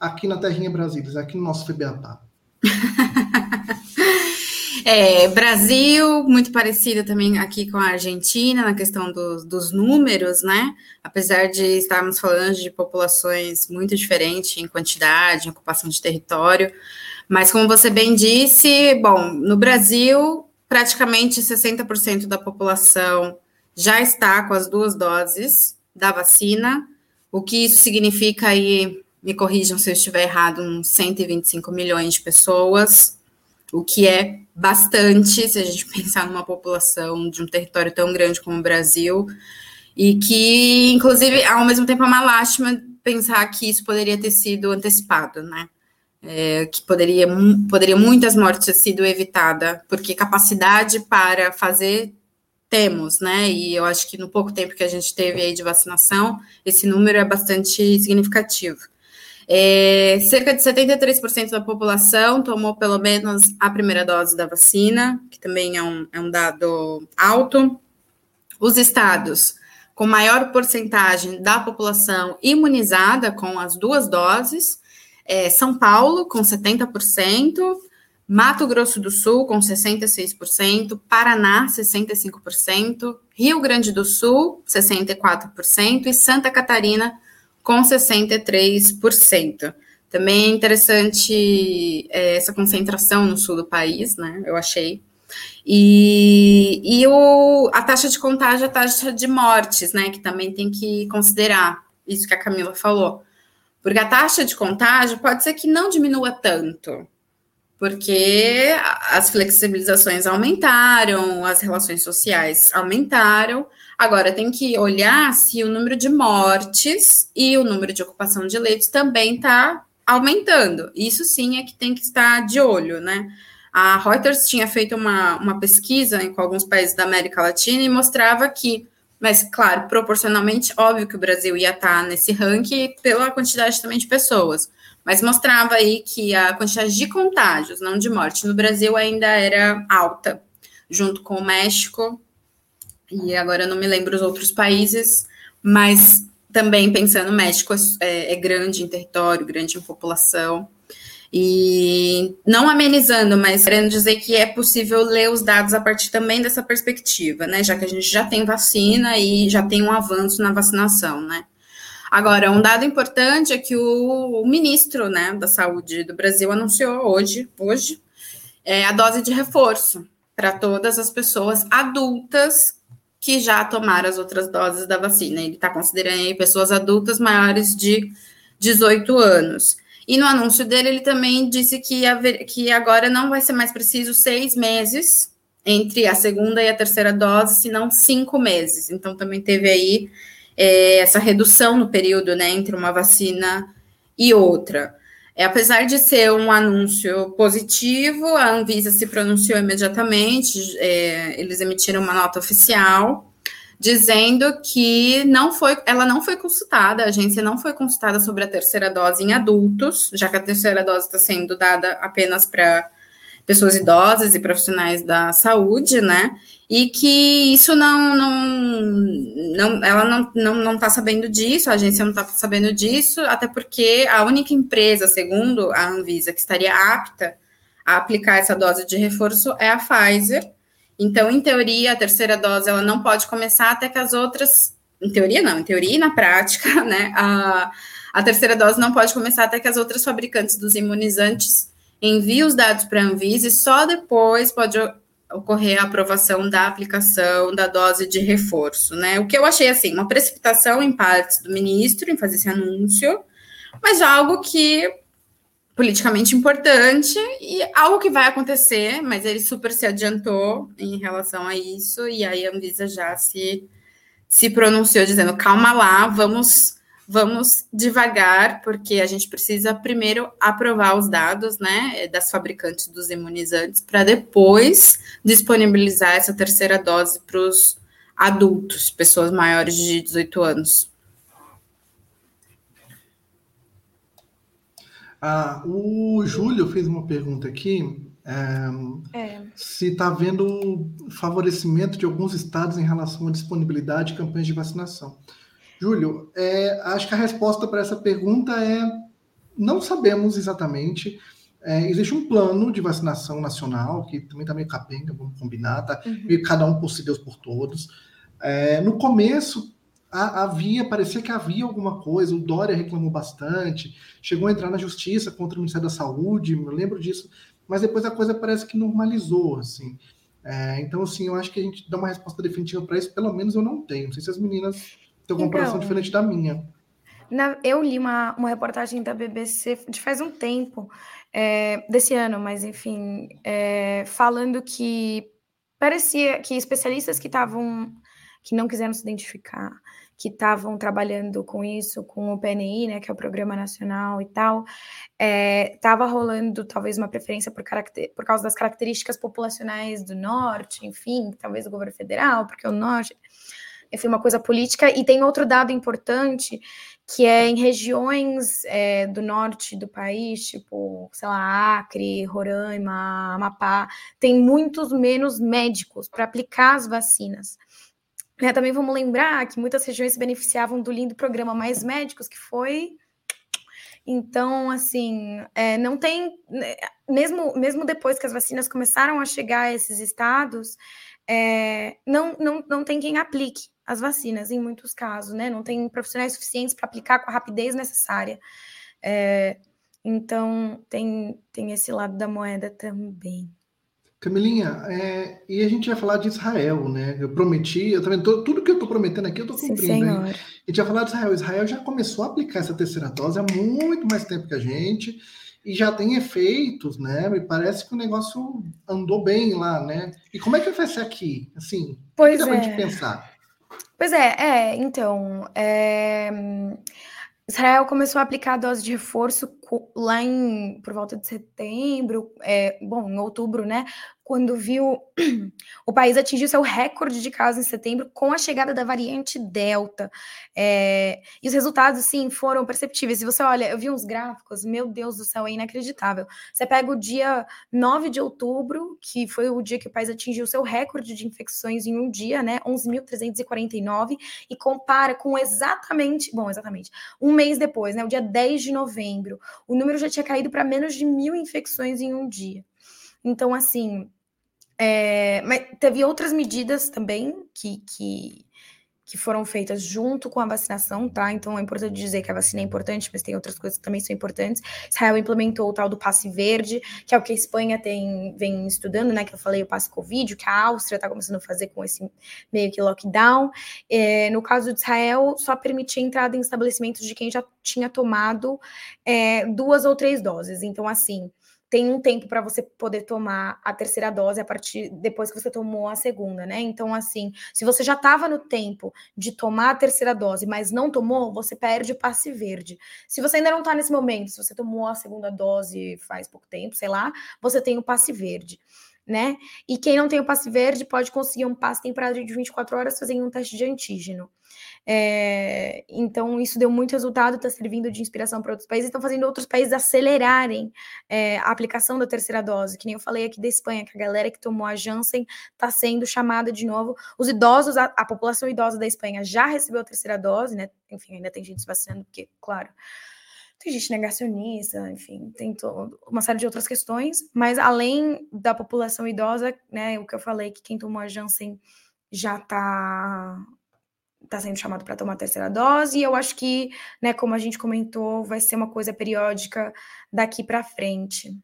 aqui na Terrinha Brasília, aqui no nosso FBA? É, Brasil, muito parecido também aqui com a Argentina, na questão do, dos números, né? Apesar de estarmos falando de populações muito diferentes em quantidade, em ocupação de território. Mas, como você bem disse, bom, no Brasil, praticamente 60% da população já está com as duas doses da vacina, o que isso significa aí, me corrijam se eu estiver errado, uns 125 milhões de pessoas, o que é bastante, se a gente pensar numa população de um território tão grande como o Brasil, e que, inclusive, ao mesmo tempo é uma lástima pensar que isso poderia ter sido antecipado, né? É, que poderia, poderia muitas mortes ter sido evitada, porque capacidade para fazer temos, né? E eu acho que no pouco tempo que a gente teve aí de vacinação, esse número é bastante significativo. É, cerca de 73% da população tomou pelo menos a primeira dose da vacina, que também é um, é um dado alto. Os estados com maior porcentagem da população imunizada com as duas doses, é São Paulo, com 70%, Mato Grosso do Sul, com 66%, Paraná, 65%, Rio Grande do Sul, 64%, e Santa Catarina, com 63%. Também é interessante é, essa concentração no sul do país, né? Eu achei. E, e o, a taxa de contágio, a taxa de mortes, né? Que também tem que considerar isso que a Camila falou. Porque a taxa de contágio pode ser que não diminua tanto, porque as flexibilizações aumentaram, as relações sociais aumentaram. Agora tem que olhar se o número de mortes e o número de ocupação de leitos também está aumentando. Isso sim é que tem que estar de olho, né? A Reuters tinha feito uma, uma pesquisa com alguns países da América Latina e mostrava que, mas claro, proporcionalmente, óbvio que o Brasil ia estar nesse ranking pela quantidade também de pessoas mas mostrava aí que a quantidade de contágios, não de morte, no Brasil ainda era alta, junto com o México, e agora eu não me lembro os outros países, mas também pensando, o México é, é grande em território, grande em população, e não amenizando, mas querendo dizer que é possível ler os dados a partir também dessa perspectiva, né? Já que a gente já tem vacina e já tem um avanço na vacinação, né? Agora, um dado importante é que o, ministro né, da Saúde do Brasil anunciou hoje, hoje é, a dose de reforço para todas as pessoas adultas que já tomaram as outras doses da vacina. Ele está considerando aí pessoas adultas maiores de 18 anos. E no anúncio dele, ele também disse que, haver, que agora não vai ser mais preciso seis meses entre a segunda e a terceira dose, senão cinco meses. Então, também teve aí é, essa redução no período né, entre uma vacina e outra. É, apesar de ser um anúncio positivo, a Anvisa se pronunciou imediatamente, é, eles emitiram uma nota oficial dizendo que não foi, ela não foi consultada, a agência não foi consultada sobre a terceira dose em adultos, já que a terceira dose está sendo dada apenas para pessoas idosas e profissionais da saúde, né? E que isso não, não, não ela não, não, não tá sabendo disso, a agência não está sabendo disso, até porque a única empresa, segundo a Anvisa, que estaria apta a aplicar essa dose de reforço é a Pfizer. Então, em teoria, a terceira dose ela não pode começar até que as outras, em teoria não, em teoria e na prática, né? A, a terceira dose não pode começar até que as outras fabricantes dos imunizantes envia os dados para a Anvisa e só depois pode ocorrer a aprovação da aplicação da dose de reforço, né? O que eu achei assim, uma precipitação em partes do ministro em fazer esse anúncio, mas algo que politicamente importante e algo que vai acontecer, mas ele super se adiantou em relação a isso e aí a Anvisa já se se pronunciou dizendo calma lá, vamos vamos devagar, porque a gente precisa primeiro aprovar os dados, né, das fabricantes dos imunizantes, para depois disponibilizar essa terceira dose para os adultos, pessoas maiores de 18 anos. Ah, o Júlio fez uma pergunta aqui. É, é. Se está havendo favorecimento de alguns estados em relação à disponibilidade de campanhas de vacinação. Júlio, é, acho que a resposta para essa pergunta é não sabemos exatamente. É, existe um plano de vacinação nacional, que também está meio capenga, vamos combinar, tá? Uhum. Meio cada um por si, Deus por todos. É, no começo, a, havia, parecia que havia alguma coisa, o Dória reclamou bastante, chegou a entrar na justiça contra o Ministério da Saúde, eu lembro disso, mas depois a coisa parece que normalizou, assim. É, então, assim, eu acho que a gente dá uma resposta definitiva para isso, pelo menos eu não tenho. Não sei se as meninas tem uma comparação então, diferente da minha. Na, eu li uma, uma reportagem da BBC de faz um tempo, é, desse ano, mas enfim, é, falando que parecia que especialistas que estavam que não quiseram se identificar, que estavam trabalhando com isso, com o PNI, né, que é o Programa Nacional e tal, estava é, rolando talvez uma preferência por, por causa das características populacionais do Norte, enfim, talvez do governo federal, porque o Norte, enfim, uma coisa política. E tem outro dado importante, que é em regiões é, do norte do país, tipo, sei lá, Acre, Roraima, Amapá, tem muitos menos médicos para aplicar as vacinas. É, também vamos lembrar que muitas regiões se beneficiavam do lindo programa Mais Médicos, que foi. Então, assim, é, não tem. Né, mesmo, mesmo depois que as vacinas começaram a chegar a esses estados, é, não, não, não tem quem aplique as vacinas, em muitos casos, né? Não tem profissionais suficientes para aplicar com a rapidez necessária. É, então, tem, tem esse lado da moeda também. Camilinha, é, e a gente vai falar de Israel, né? Eu prometi, eu também tô, tudo que eu estou prometendo aqui, eu estou cumprindo. Sim? A gente vai falar de Israel. Israel já começou a aplicar essa terceira dose há muito mais tempo que a gente e já tem efeitos, né? Me parece que o negócio andou bem lá, né? E como é que vai ser aqui? Assim, pois que dá é. pra gente pensar? Pois é, é, então. É... Israel começou a aplicar a dose de reforço lá em por volta de setembro, é, bom, em outubro, né? quando viu o país atingir seu recorde de casos em setembro com a chegada da variante Delta. É, e os resultados, sim, foram perceptíveis. Se você olha, eu vi uns gráficos, meu Deus do céu, é inacreditável. Você pega o dia 9 de outubro, que foi o dia que o país atingiu seu recorde de infecções em um dia, né? 11.349, e compara com exatamente, bom, exatamente, um mês depois, né? O dia 10 de novembro. O número já tinha caído para menos de mil infecções em um dia. Então, assim, é, mas teve outras medidas também que, que, que foram feitas junto com a vacinação, tá? Então é importante dizer que a vacina é importante, mas tem outras coisas que também são importantes. Israel implementou o tal do passe verde, que é o que a Espanha tem, vem estudando, né? Que eu falei, o passe Covid, que a Áustria está começando a fazer com esse meio que lockdown. É, no caso de Israel, só permitia entrada em estabelecimentos de quem já tinha tomado é, duas ou três doses. Então, assim tem um tempo para você poder tomar a terceira dose a partir depois que você tomou a segunda, né? Então, assim, se você já estava no tempo de tomar a terceira dose, mas não tomou, você perde o passe verde. Se você ainda não está nesse momento, se você tomou a segunda dose faz pouco tempo, sei lá, você tem o passe verde. Né? E quem não tem o passe verde pode conseguir um passe temporário de 24 horas fazendo um teste de antígeno. É, então, isso deu muito resultado, está servindo de inspiração para outros países, estão fazendo outros países acelerarem é, a aplicação da terceira dose, que nem eu falei aqui da Espanha, que a galera que tomou a Janssen está sendo chamada de novo. Os idosos, a, a, população idosa da Espanha já recebeu a terceira dose, né? Enfim, ainda tem gente se vacinando, porque, claro, tem gente negacionista, enfim, tem todo, uma série de outras questões, mas além da população idosa, né, o que eu falei, que quem tomou a Janssen já está está sendo chamado para tomar a terceira dose, e eu acho que, né, como a gente comentou, vai ser uma coisa periódica daqui para frente.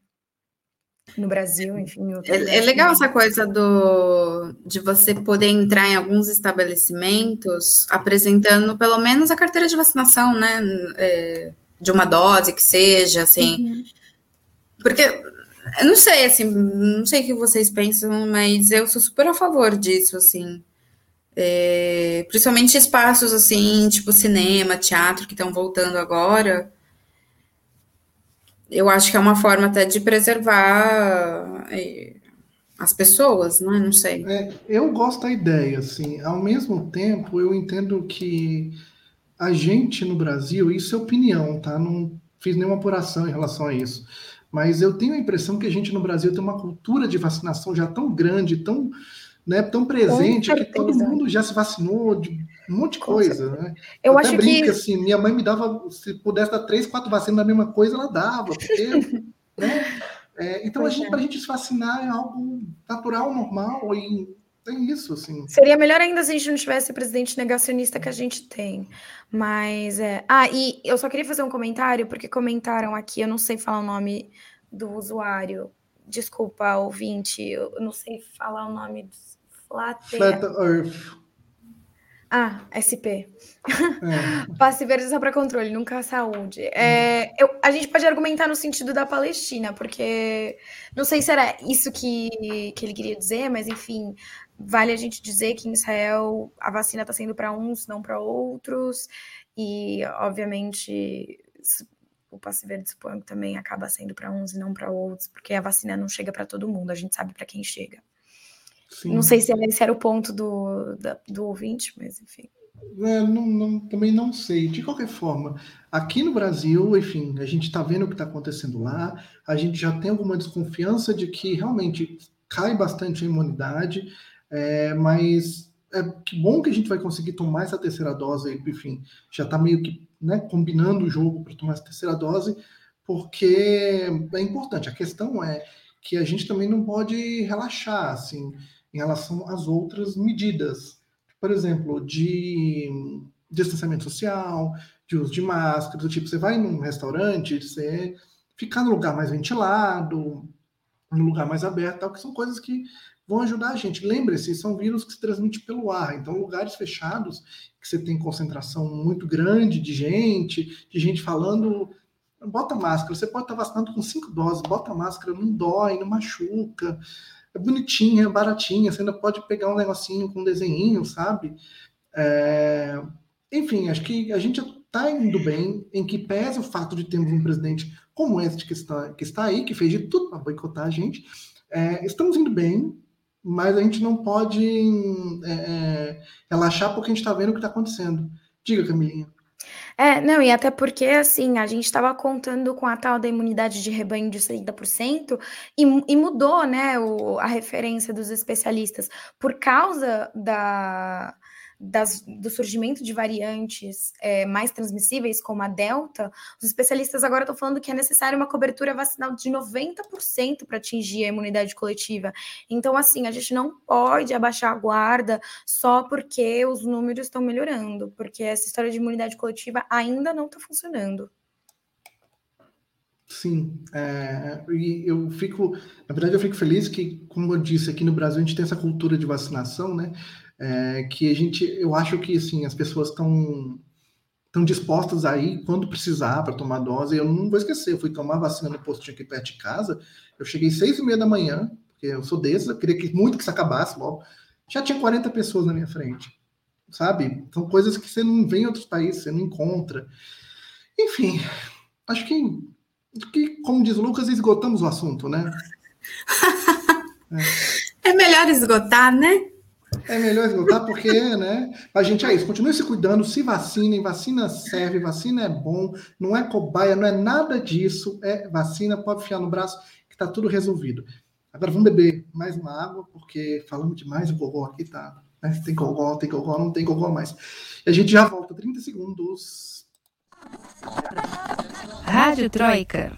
No Brasil, enfim. É, é, legal essa coisa do de você poder entrar em alguns estabelecimentos apresentando pelo menos a carteira de vacinação, né? É, de uma dose que seja, assim. Uhum. Porque eu não sei, assim, não sei o que vocês pensam, mas eu sou super a favor disso, assim. É, principalmente espaços assim, tipo cinema, teatro, que estão voltando agora. Eu acho que é uma forma até de preservar é, as pessoas, né? Não sei. É, eu gosto da ideia, assim. Ao mesmo tempo, eu entendo que a gente no Brasil, isso é opinião, tá? Não fiz nenhuma apuração em relação a isso. Mas eu tenho a impressão que a gente no Brasil tem uma cultura de vacinação já tão grande, tão né, tão presente que todo mundo já se vacinou de um monte de coisa, né? Eu, eu acho brinco, que assim, minha mãe me dava, se pudesse dar três, quatro vacinas da mesma coisa, ela dava, porque, né? É, então, pois a gente, é. para a gente se vacinar é algo natural, normal, e tem isso, assim. Seria melhor ainda se a gente não tivesse presidente negacionista que a gente tem. Mas é. Ah, e eu só queria fazer um comentário, porque comentaram aqui, eu não sei falar o nome do usuário. Desculpa, ouvinte, eu não sei falar o nome dos Flat, Flat Earth. Ah, SP. É. Passe verde só para controle, nunca saúde. É, eu, a gente pode argumentar no sentido da Palestina, porque não sei se era isso que, que ele queria dizer, mas enfim, vale a gente dizer que em Israel a vacina está sendo para uns, não para outros, e obviamente o passe verde suponho que também acaba sendo para uns e não para outros, porque a vacina não chega para todo mundo, a gente sabe para quem chega. Sim. Não sei se esse era o ponto do, da, do ouvinte, mas enfim. É, não, não, também não sei. De qualquer forma, aqui no Brasil, enfim, a gente está vendo o que está acontecendo lá, a gente já tem alguma desconfiança de que realmente cai bastante a imunidade, é, mas é que bom que a gente vai conseguir tomar essa terceira dose, enfim, já está meio que né, combinando o jogo para tomar essa terceira dose, porque é importante. A questão é que a gente também não pode relaxar, assim em relação às outras medidas. Por exemplo, de distanciamento social, de uso de máscara, do tipo, você vai num restaurante, você ficar no lugar mais ventilado, no lugar mais aberto, tal, que são coisas que vão ajudar a gente. Lembre-se, são vírus que se transmitem pelo ar, então lugares fechados, que você tem concentração muito grande de gente, de gente falando, bota máscara, você pode estar vacinando com cinco doses, bota máscara, não dói, não machuca, é bonitinha, é baratinha, você ainda pode pegar um negocinho com um sabe? É... Enfim, acho que a gente está indo bem, em que pese o fato de termos um presidente como este que está, que está aí, que fez de tudo para boicotar a gente, é, estamos indo bem, mas a gente não pode é, é relaxar porque a gente está vendo o que está acontecendo. Diga, Camilinha. É, não, e até porque, assim, a gente estava contando com a tal da imunidade de rebanho de 60% e, e mudou, né, o, a referência dos especialistas por causa da, das, do surgimento de variantes é, mais transmissíveis, como a Delta, os especialistas agora estão falando que é necessário uma cobertura vacinal de 90% para atingir a imunidade coletiva. Então, assim, a gente não pode abaixar a guarda só porque os números estão melhorando, porque essa história de imunidade coletiva ainda não está funcionando. Sim, é, e eu fico, na verdade, eu fico feliz que, como eu disse, aqui no Brasil a gente tem essa cultura de vacinação, né? É, que a gente, eu acho que assim, as pessoas estão estão dispostas aí quando precisar para tomar dose. Eu não vou esquecer, eu fui tomar vacina no postinho aqui perto de casa. Eu cheguei seis e meia da manhã, porque eu sou desses, eu queria que muito que isso acabasse logo. Já tinha 40 pessoas na minha frente, sabe? São coisas que você não vê em outros países, você não encontra. Enfim, acho que, que como diz o Lucas, esgotamos o assunto, né? É. é melhor esgotar, né? É melhor esgotar porque, né? A gente é isso, continue se cuidando, se vacinem, vacina serve, vacina é bom, não é cobaia, não é nada disso, é vacina, pode fiar no braço que tá tudo resolvido. Agora vamos beber mais uma água, porque falamos demais, o gogó aqui tá. Né? Tem gogó, tem gogó, não tem gogó mais. E a gente já volta, 30 segundos. Rádio Troika.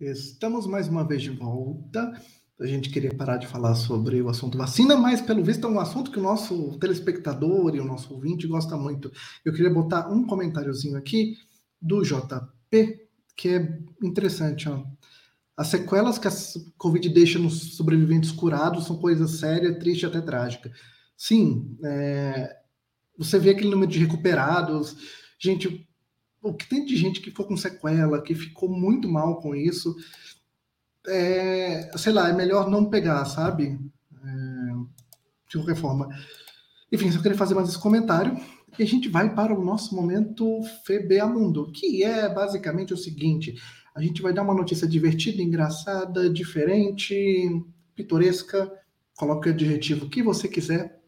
Estamos mais uma vez de volta. A gente queria parar de falar sobre o assunto vacina, mas pelo visto é um assunto que o nosso telespectador e o nosso ouvinte gosta muito. Eu queria botar um comentáriozinho aqui do JP, que é interessante. Ó. As sequelas que a Covid deixa nos sobreviventes curados são coisa séria, triste até trágica. Sim, é, você vê aquele número de recuperados. Gente, o que tem de gente que ficou com sequela, que ficou muito mal com isso, é, sei lá, é melhor não pegar, sabe? É, de qualquer forma. Enfim, só queria fazer mais esse comentário. E a gente vai para o nosso momento FBA Mundo, que é basicamente o seguinte: a gente vai dar uma notícia divertida, engraçada, diferente, pitoresca, coloque o adjetivo que você quiser,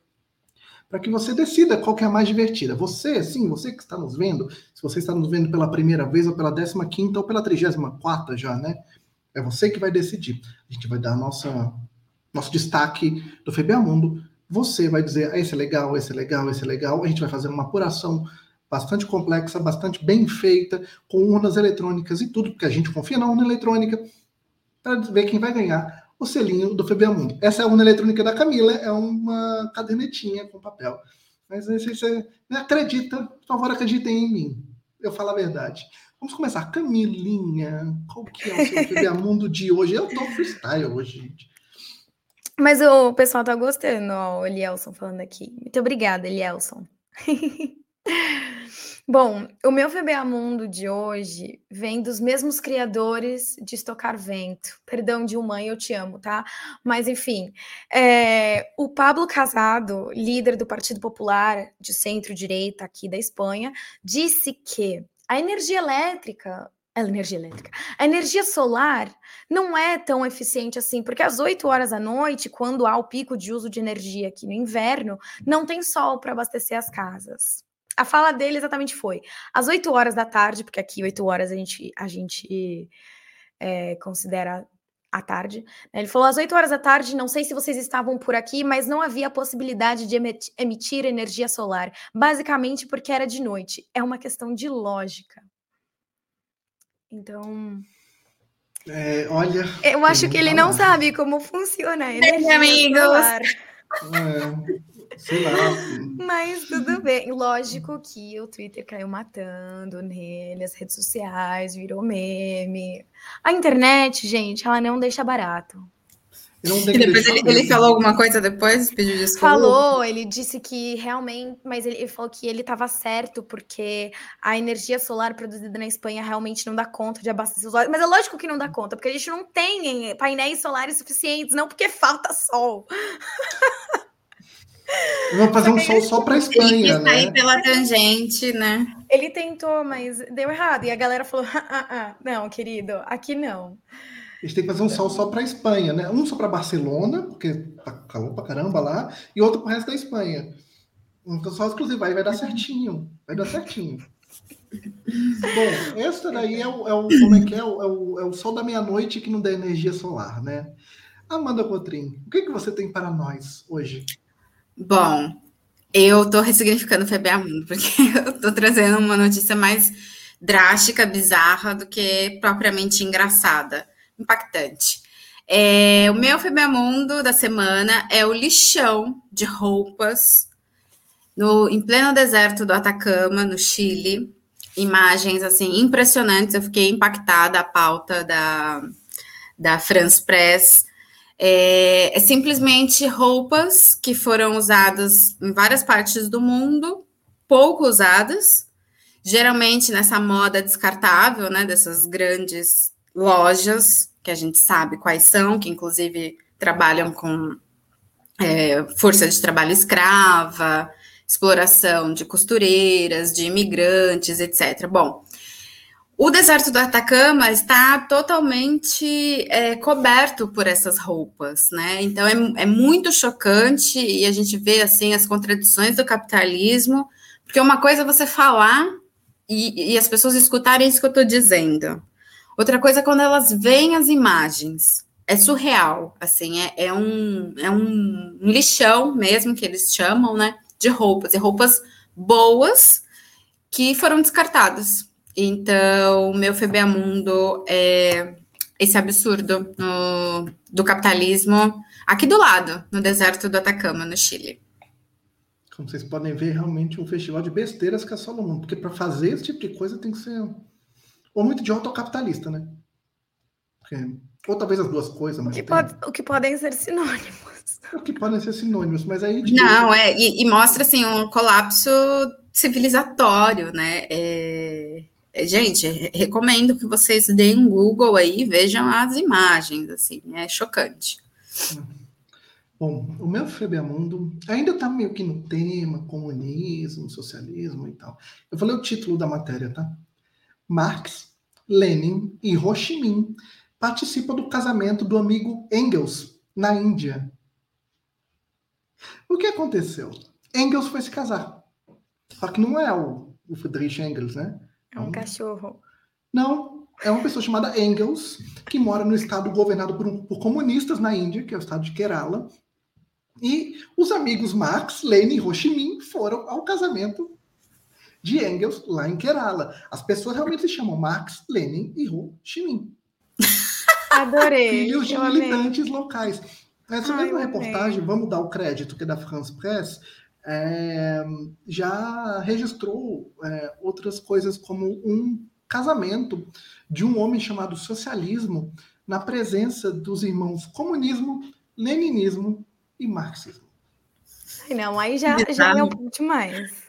para que você decida qual que é a mais divertida. Você, sim, você que está nos vendo, se você está nos vendo pela primeira vez, ou pela décima quinta, ou pela trigésima quarta já, né? É você que vai decidir. A gente vai dar nossa, nosso destaque do FBA Mundo Você vai dizer, ah, esse é legal, esse é legal, esse é legal. A gente vai fazer uma apuração bastante complexa, bastante bem feita, com urnas eletrônicas e tudo, porque a gente confia na urna eletrônica para ver quem vai ganhar o selinho do FBA Essa é a urna eletrônica da Camila, é uma cadernetinha com papel. Mas se você acredita, por favor, acreditem em mim. Eu falo a verdade. Vamos começar. Camilinha, qual que é o seu FBA Mundo de hoje? Eu tô freestyle hoje, gente. Mas o pessoal tá gostando, ó, o Elielson falando aqui. Muito obrigada, Elielson. Bom, o meu FBA Mundo de hoje vem dos mesmos criadores de Estocar Vento. Perdão, de mãe, eu te amo, tá? Mas, enfim, é, o Pablo Casado, líder do Partido Popular de centro-direita aqui da Espanha, disse que a energia elétrica a energia elétrica. A energia solar não é tão eficiente assim, porque às 8 horas da noite, quando há o pico de uso de energia aqui no inverno, não tem sol para abastecer as casas. A fala dele exatamente foi: às 8 horas da tarde, porque aqui 8 horas a gente, a gente é, considera a tarde. Né? Ele falou às 8 horas da tarde, não sei se vocês estavam por aqui, mas não havia possibilidade de emitir energia solar, basicamente porque era de noite. É uma questão de lógica. Então. É, olha. Eu acho que ele não sabe como funciona a energia amigos. solar. É, sei lá. Mas tudo bem. Lógico que o Twitter caiu matando nele, as redes sociais virou meme. A internet, gente, ela não deixa barato. E depois ele, ele, falou alguma coisa depois? Pediu desculpa? Falou, ele disse que realmente, mas ele, ele falou que ele estava certo, porque a energia solar produzida na Espanha realmente não dá conta de abastecer os olhos. Mas é lógico que não dá conta, porque a gente não tem painéis solares suficientes, não porque falta sol. Vamos fazer um sol só para Espanha, né? Sair pela tangente, né? Ele tentou, mas deu errado. E a galera falou: ah, ah, ah, não, querido, aqui não. A gente tem que fazer um sol só para Espanha, né? Um só para Barcelona, porque tá calor pra caramba lá, e outro para o resto da Espanha. Então, só exclusivo, aí vai dar certinho. Vai dar certinho. Bom, essa daí é o, é o, como é que é? O, é o, é o sol da meia-noite que não dá energia solar, né? Amanda Cotrim, o que, que você tem para nós hoje? Bom, eu estou ressignificando o FBA Mundo, porque eu estou trazendo uma notícia mais drástica, bizarra, do que propriamente engraçada impactante. É, o meu Febemundo da semana é o lixão de roupas no, em pleno deserto do Atacama, no Chile. Imagens assim impressionantes. Eu fiquei impactada a pauta da, da France Press. É, é simplesmente roupas que foram usadas em várias partes do mundo, pouco usadas, geralmente nessa moda descartável, né, dessas grandes lojas, que a gente sabe quais são, que inclusive trabalham com é, força de trabalho escrava, exploração de costureiras, de imigrantes, etc. Bom, o deserto do Atacama está totalmente é, coberto por essas roupas, né? Então é, é, muito chocante e a gente vê assim as contradições do capitalismo, porque uma coisa é você falar e, e as pessoas escutarem isso que eu estou dizendo. Outra coisa é quando elas veem as imagens. É surreal, assim, é, é, um, é um lixão mesmo que eles chamam, né? De roupas, e roupas boas que foram descartadas. Então, meu FBA Mundo é esse absurdo no, do capitalismo aqui do lado, no deserto do Atacama, no Chile. Como vocês podem ver, realmente um festival de besteiras que é só no mundo, porque para fazer esse tipo de coisa tem que ser ou muito idiota ou capitalista, né? Porque, ou talvez as duas coisas. O que, pode, o que podem ser sinônimos. O que podem ser sinônimos, mas aí. Não, é, e, e, mostra assim um colapso civilizatório, né? É, é, gente, recomendo que vocês deem um Google aí vejam as imagens, assim, é chocante. Bom, o meu Febeamundo ainda está meio que no tema comunismo, socialismo e tal. Eu falei o título da matéria, tá? Marx, Lenin e Ho Chi Minh participam do casamento do amigo Engels na Índia. O que aconteceu? Engels foi se casar. Só que não é o, o Friedrich Engels, né? É um cachorro. Não, é uma pessoa chamada Engels, que mora no estado governado por, por, comunistas na Índia, que é o estado de Kerala. E os amigos Marx, Lenin e Ho Chi Minh foram ao casamento de Engels lá em Kerala. As pessoas realmente se chamam Marx, Lenin e Ho Chi Minh. Adorei. Filhos de militantes amei. locais. Essa Ai, mesma reportagem, amei. vamos dar o crédito que é da France Press, é, já registrou é, outras coisas como um casamento de um homem chamado socialismo na presença dos irmãos comunismo, leninismo e marxismo. Não, aí já, já é um pouco demais.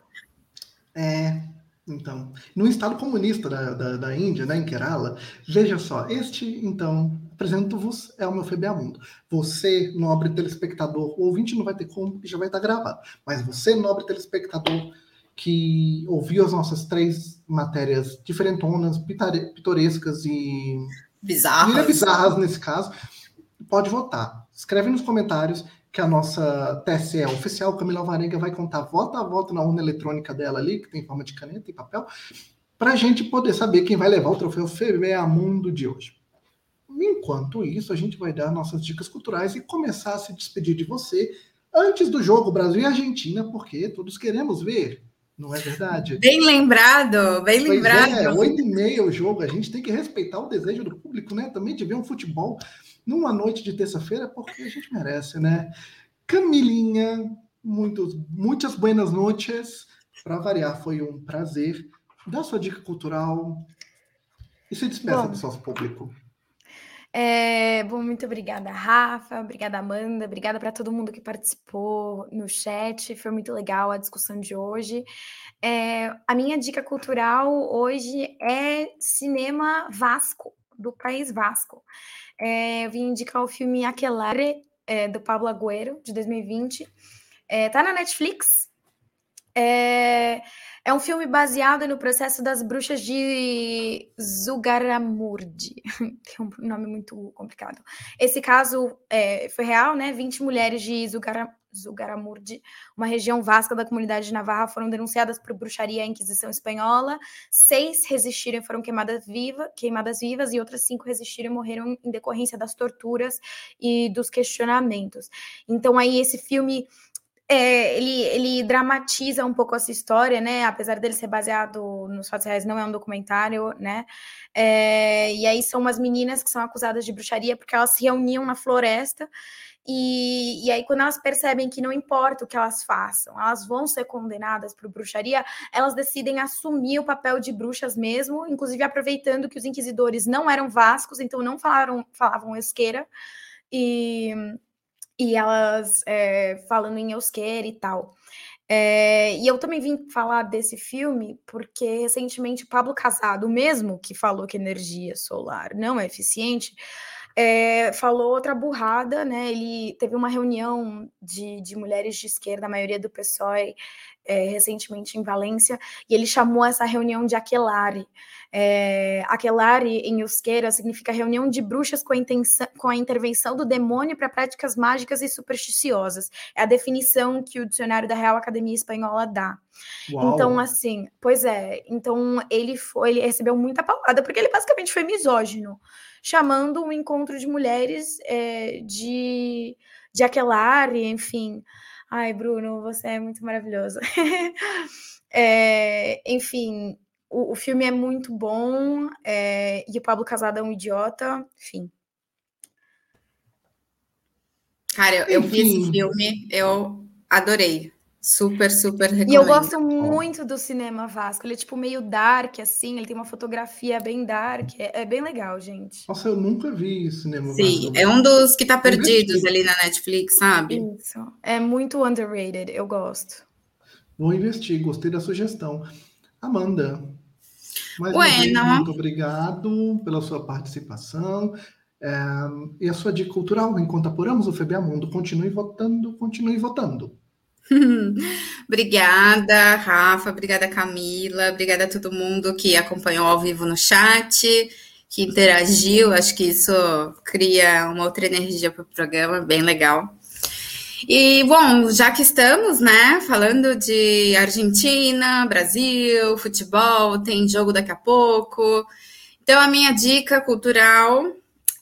É, então, no Estado comunista da, da, da, Índia, né, em Kerala, veja só, este, então, apresento-vos, é o meu Febeamundo. Você, nobre telespectador, o ouvinte não vai ter como, porque já vai estar gravado, mas você, nobre telespectador, que ouviu as nossas três matérias diferentonas, pitorescas e bizarras. bizarras nesse caso, pode votar. Escreve nos comentários que a nossa TSE oficial, Camila Alvarenga, vai contar voto a voto na urna eletrônica dela ali, que tem forma de caneta e papel, para a gente poder saber quem vai levar o troféu Mundo de hoje. Enquanto isso, a gente vai dar nossas dicas culturais e começar a se despedir de você antes do jogo Brasil e Argentina, porque todos queremos ver, não é verdade? Bem lembrado, bem pois lembrado. É, oito e meia o jogo, a gente tem que respeitar o desejo do público, né? Também de ver um futebol numa noite de terça-feira, porque a gente merece, né? Camilinha, muitos, muitas buenas noites. Para variar, foi um prazer. Dá sua dica cultural e se despeça bom, do nosso público. É, bom, muito obrigada, Rafa, obrigada, Amanda, obrigada para todo mundo que participou no chat. Foi muito legal a discussão de hoje. É, a minha dica cultural hoje é cinema Vasco, do País Vasco. É, eu vim indicar o filme Aquelare, é, do Pablo Agüero, de 2020. É, tá na Netflix. É, é um filme baseado no processo das bruxas de Zugaramurdi. Tem um nome muito complicado. Esse caso é, foi real, né? 20 mulheres de Zugaramurdi Zugaramurdi, uma região vasta da comunidade de Navarra, foram denunciadas por bruxaria à Inquisição Espanhola. Seis resistiram e foram queimadas, viva, queimadas vivas, e outras cinco resistiram e morreram em decorrência das torturas e dos questionamentos. Então, aí, esse filme. É, ele, ele dramatiza um pouco essa história, né? Apesar dele ser baseado nos fatos reais, não é um documentário, né? É, e aí são umas meninas que são acusadas de bruxaria porque elas se reuniam na floresta e, e aí, quando elas percebem que não importa o que elas façam, elas vão ser condenadas por bruxaria, elas decidem assumir o papel de bruxas mesmo, inclusive aproveitando que os inquisidores não eram vascos, então não falaram, falavam euskera, e, e elas é, falando em euskera e tal. É, e eu também vim falar desse filme porque recentemente o Pablo Casado, mesmo que falou que energia solar não é eficiente, é, falou outra burrada, né? Ele teve uma reunião de, de mulheres de esquerda, a maioria do PSOE, é, recentemente em Valência, e ele chamou essa reunião de aquelare. É, aquelare, em euskera, significa reunião de bruxas com a, intenção, com a intervenção do demônio para práticas mágicas e supersticiosas. É a definição que o dicionário da Real Academia Espanhola dá. Uau. Então, assim, pois é, então ele foi, ele recebeu muita paulada, porque ele basicamente foi misógino chamando um encontro de mulheres é, de, de aquelarre, enfim. Ai, Bruno, você é muito maravilhoso. é, enfim, o, o, filme é muito bom é, e o Pablo Casado é um idiota, enfim. Cara, eu, eu vi esse filme, eu adorei. Super, super recomendo. E eu gosto muito do cinema Vasco. Ele é tipo meio dark, assim. Ele tem uma fotografia bem dark. É, é bem legal, gente. Nossa, eu nunca vi cinema Sim, Vasco. Sim, é um dos que tá perdidos ali na Netflix, sabe? Isso. É muito underrated. Eu gosto. Vou investir. Gostei da sugestão. Amanda. Mais bueno. muito obrigado pela sua participação. É, e a sua dica cultural, enquanto apuramos o FEBEA continue votando, continue votando. obrigada, Rafa, obrigada, Camila, obrigada a todo mundo que acompanhou ao vivo no chat, que interagiu. Acho que isso cria uma outra energia para o programa, bem legal. E, bom, já que estamos, né, falando de Argentina, Brasil, futebol, tem jogo daqui a pouco. Então, a minha dica cultural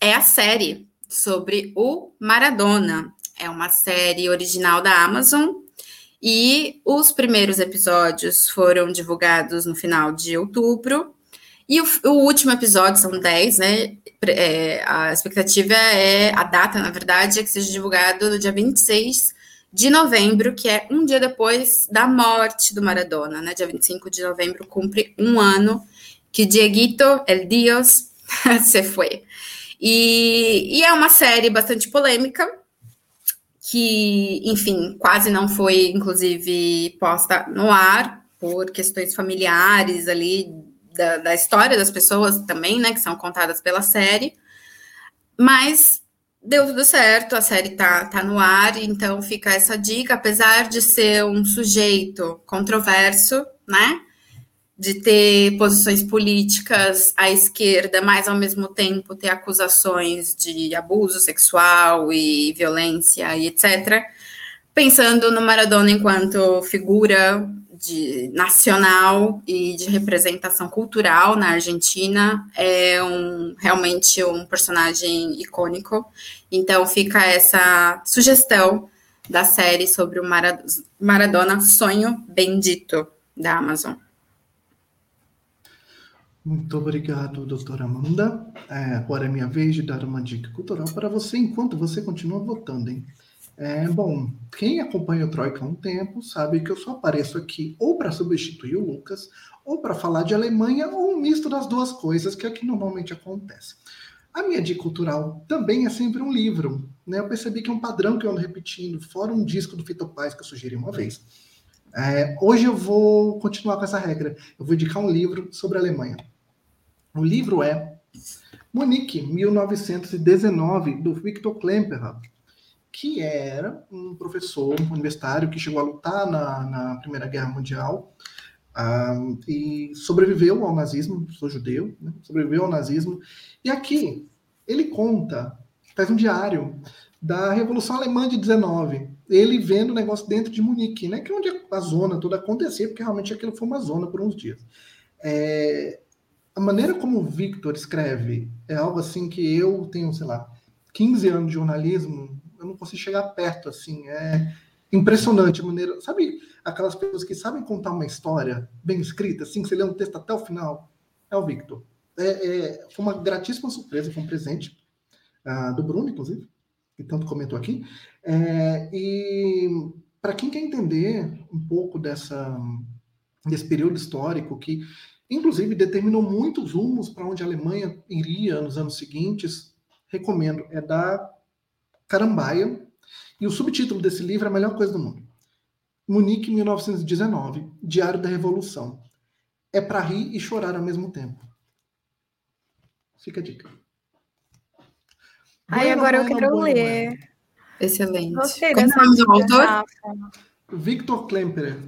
é a série sobre o Maradona É uma série original da Amazon e os primeiros episódios foram divulgados no final de outubro. E o, o último episódio, são 10, né? É, a expectativa é, a data, na verdade, é que seja divulgado no dia 26 de novembro, que é um dia depois da morte do Maradona, né? Dia 25 de novembro cumpre um ano que Dieguito, el Dios, se foi. E, e é uma série bastante polêmica, que, enfim, quase não foi, inclusive, posta no ar por questões familiares ali da, da, história das pessoas também, né, que são contadas pela série. Mas deu tudo certo, a série tá, tá no ar, então fica essa dica, apesar de ser um sujeito controverso, né? De ter posições políticas à esquerda, mas ao mesmo tempo ter acusações de abuso sexual e violência e etc. Pensando no Maradona enquanto figura de nacional e de representação cultural na Argentina, é um realmente um personagem icônico. Então fica essa sugestão da série sobre o Maradona Sonho Bendito da Amazon. Muito obrigado, doutora Amanda. É, agora é minha vez de dar uma dica cultural para você, enquanto você continua votando, hein? É, bom, quem acompanha o Troika há um tempo sabe que eu só apareço aqui ou para substituir o Lucas, ou para falar de Alemanha, ou um misto das duas coisas, que é o que normalmente acontece. A minha dica cultural também é sempre um livro. Né? Eu percebi que é um padrão que eu ando repetindo, fora um disco do Fito Paz que eu sugeri uma vez. É, hoje eu vou continuar com essa regra. Eu vou indicar um livro sobre a Alemanha. O livro é Munique, 1919, do Victor Klemperer, que era um professor universitário que chegou a lutar na, na Primeira Guerra Mundial um, e sobreviveu ao nazismo, sou judeu, né? sobreviveu ao nazismo. E aqui ele conta, faz um diário da Revolução Alemã de 19, ele vendo o negócio dentro de Munique, né, que é onde a zona toda acontecia, porque realmente aquilo foi uma zona por uns dias. É, a maneira como o Victor escreve é algo assim que eu tenho, sei lá, 15 anos de jornalismo, eu não consigo chegar perto, assim, é impressionante a maneira, sabe aquelas pessoas que sabem contar uma história bem escrita, assim, que você lê um texto até o final, é o Victor. É, é foi uma gratíssima surpresa, foi um presente uh, do Bruno, inclusive, que tanto comentou aqui, é, e para quem quer entender um pouco dessa, desse período histórico que Inclusive, determinou muitos rumos para onde a Alemanha iria nos anos seguintes. Recomendo, é da Carambaia. E o subtítulo desse livro é a melhor coisa do mundo. Munique, 1919, Diário da Revolução. É para rir e chorar ao mesmo tempo. Fica a dica. Ai, agora eu quero ler. Excelente. Gostei Como é o autor? Victor Klemperer.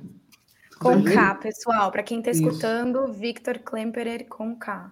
Com K, pessoal. Para quem está escutando, Victor Klemperer com K.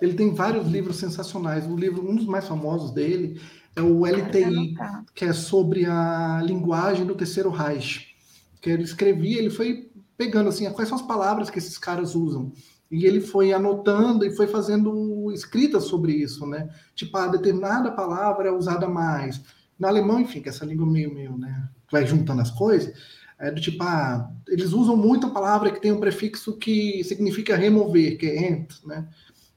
Ele tem vários livros sensacionais. O livro, um dos mais famosos dele é o LTI, que é sobre a linguagem do terceiro Reich. Que ele escrevia, ele foi pegando assim, quais são as palavras que esses caras usam. E ele foi anotando e foi fazendo escritas sobre isso, né? Tipo, a determinada palavra é usada mais. No alemão, enfim, que é essa língua meio, meio, né? Vai juntando as coisas é do tipo, ah, eles usam muito a palavra que tem um prefixo que significa remover, que é ent, né?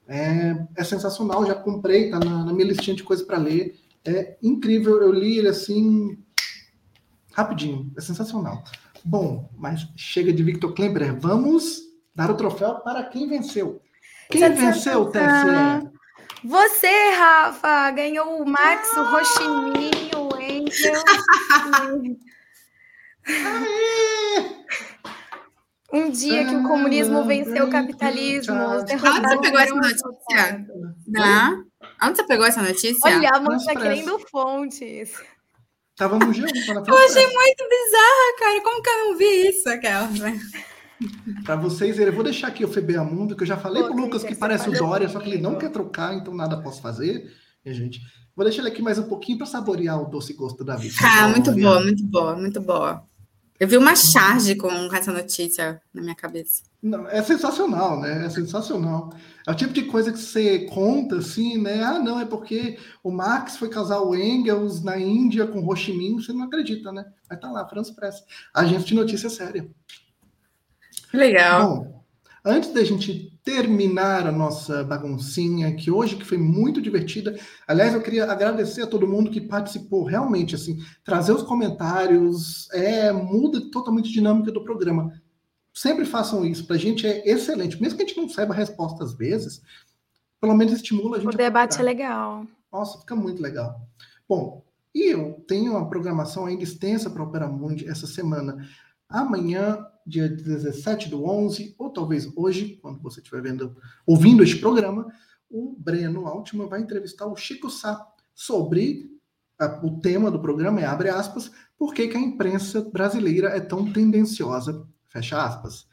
É, é sensacional, já comprei, tá na, na minha listinha de coisas para ler. É incrível, eu li ele assim rapidinho, é sensacional. Bom, mas chega de Victor Klemperer, vamos dar o troféu para quem venceu. Quem venceu, TSE? Você, Rafa, ganhou o Max, ah! o Rochininho, o Angel. Um dia que o comunismo venceu o capitalismo. Onde você pegou essa notícia? Não. Onde você pegou essa notícia? Olha, a mãe está querendo fontes. Tava no G1. Eu achei muito bizarra, cara. Como que eu não vi isso, aquela? Para vocês eu vou deixar aqui o FBA Mundo, que eu já falei Pô, pro Lucas que parece o Dória, só que ele não quer trocar, então nada posso fazer. E, gente, vou deixar ele aqui mais um pouquinho para saborear o doce gosto da vida. Ah, muito boa, muito boa, muito boa. Eu vi uma charge com essa notícia na minha cabeça. Não, é sensacional, né? É sensacional. É o tipo de coisa que você conta assim, né? Ah, não, é porque o Marx foi casar o Engels na Índia com Ho Chi Minh, você não acredita, né? Estar tá lá, France Press. Agência de notícia séria. Legal. Bom, Antes da gente terminar a nossa baguncinha que hoje que foi muito divertida. Aliás, eu queria agradecer a todo mundo que participou. Realmente, assim, trazer os comentários é muda totalmente a dinâmica do programa. Sempre façam isso. Para a gente é excelente, mesmo que a gente não saiba a resposta às vezes. Pelo menos estimula a gente. O debate é legal. Nossa, fica muito legal. Bom, e eu tenho uma programação ainda extensa para Opera Mundi essa semana. Amanhã dia 17 do 11, ou talvez hoje, quando você estiver vendo, ouvindo este programa, o Breno Altman vai entrevistar o Chico Sá sobre a, o tema do programa, é abre aspas, por que, que a imprensa brasileira é tão tendenciosa, fecha aspas.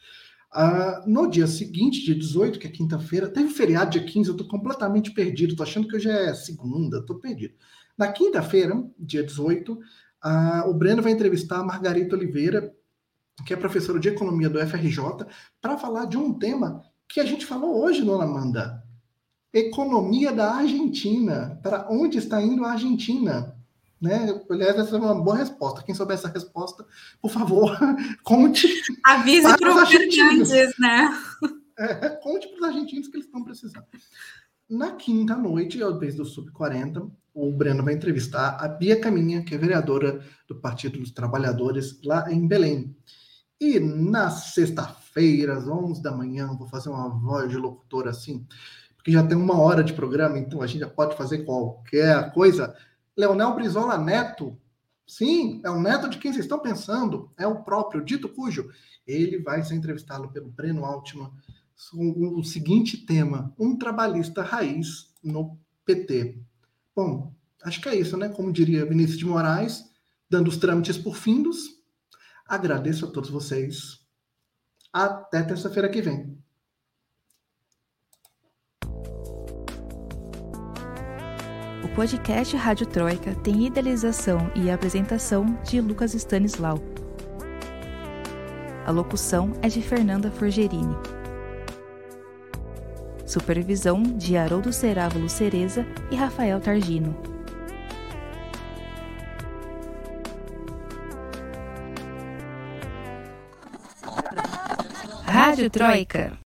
Uh, no dia seguinte, dia 18, que é quinta-feira, teve feriado dia 15, eu estou completamente perdido, estou achando que hoje é segunda, estou perdido. Na quinta-feira, dia 18, uh, o Breno vai entrevistar a Margarita Oliveira, que é professora de economia do FRJ, para falar de um tema que a gente falou hoje, dona Amanda. Economia da Argentina. Para onde está indo a Argentina? Né? Aliás, essa é uma boa resposta. Quem souber essa resposta, por favor, conte. Avise para os Fernandes, né? É, conte para os argentinos que eles estão precisando. Na quinta noite, ao vez do Sub-40, o Breno vai entrevistar a Bia Caminha, que é vereadora do Partido dos Trabalhadores lá em Belém. E na sexta-feira, às 11 da manhã, vou fazer uma voz de locutor assim, porque já tem uma hora de programa, então a gente já pode fazer qualquer coisa. Leonel Brizola Neto, sim, é o neto de quem vocês estão pensando, é o próprio Dito Cujo. Ele vai ser entrevistado pelo Breno Altman com o seguinte tema: um trabalhista raiz no PT. Bom, acho que é isso, né? Como diria Vinícius de Moraes, dando os trâmites por findos, Agradeço a todos vocês. Até terça-feira que vem. O podcast Rádio Troika tem idealização e apresentação de Lucas Stanislau. A locução é de Fernanda Forgerini. Supervisão de Haroldo Cerávulo Cereza e Rafael Targino. Rádio Troika.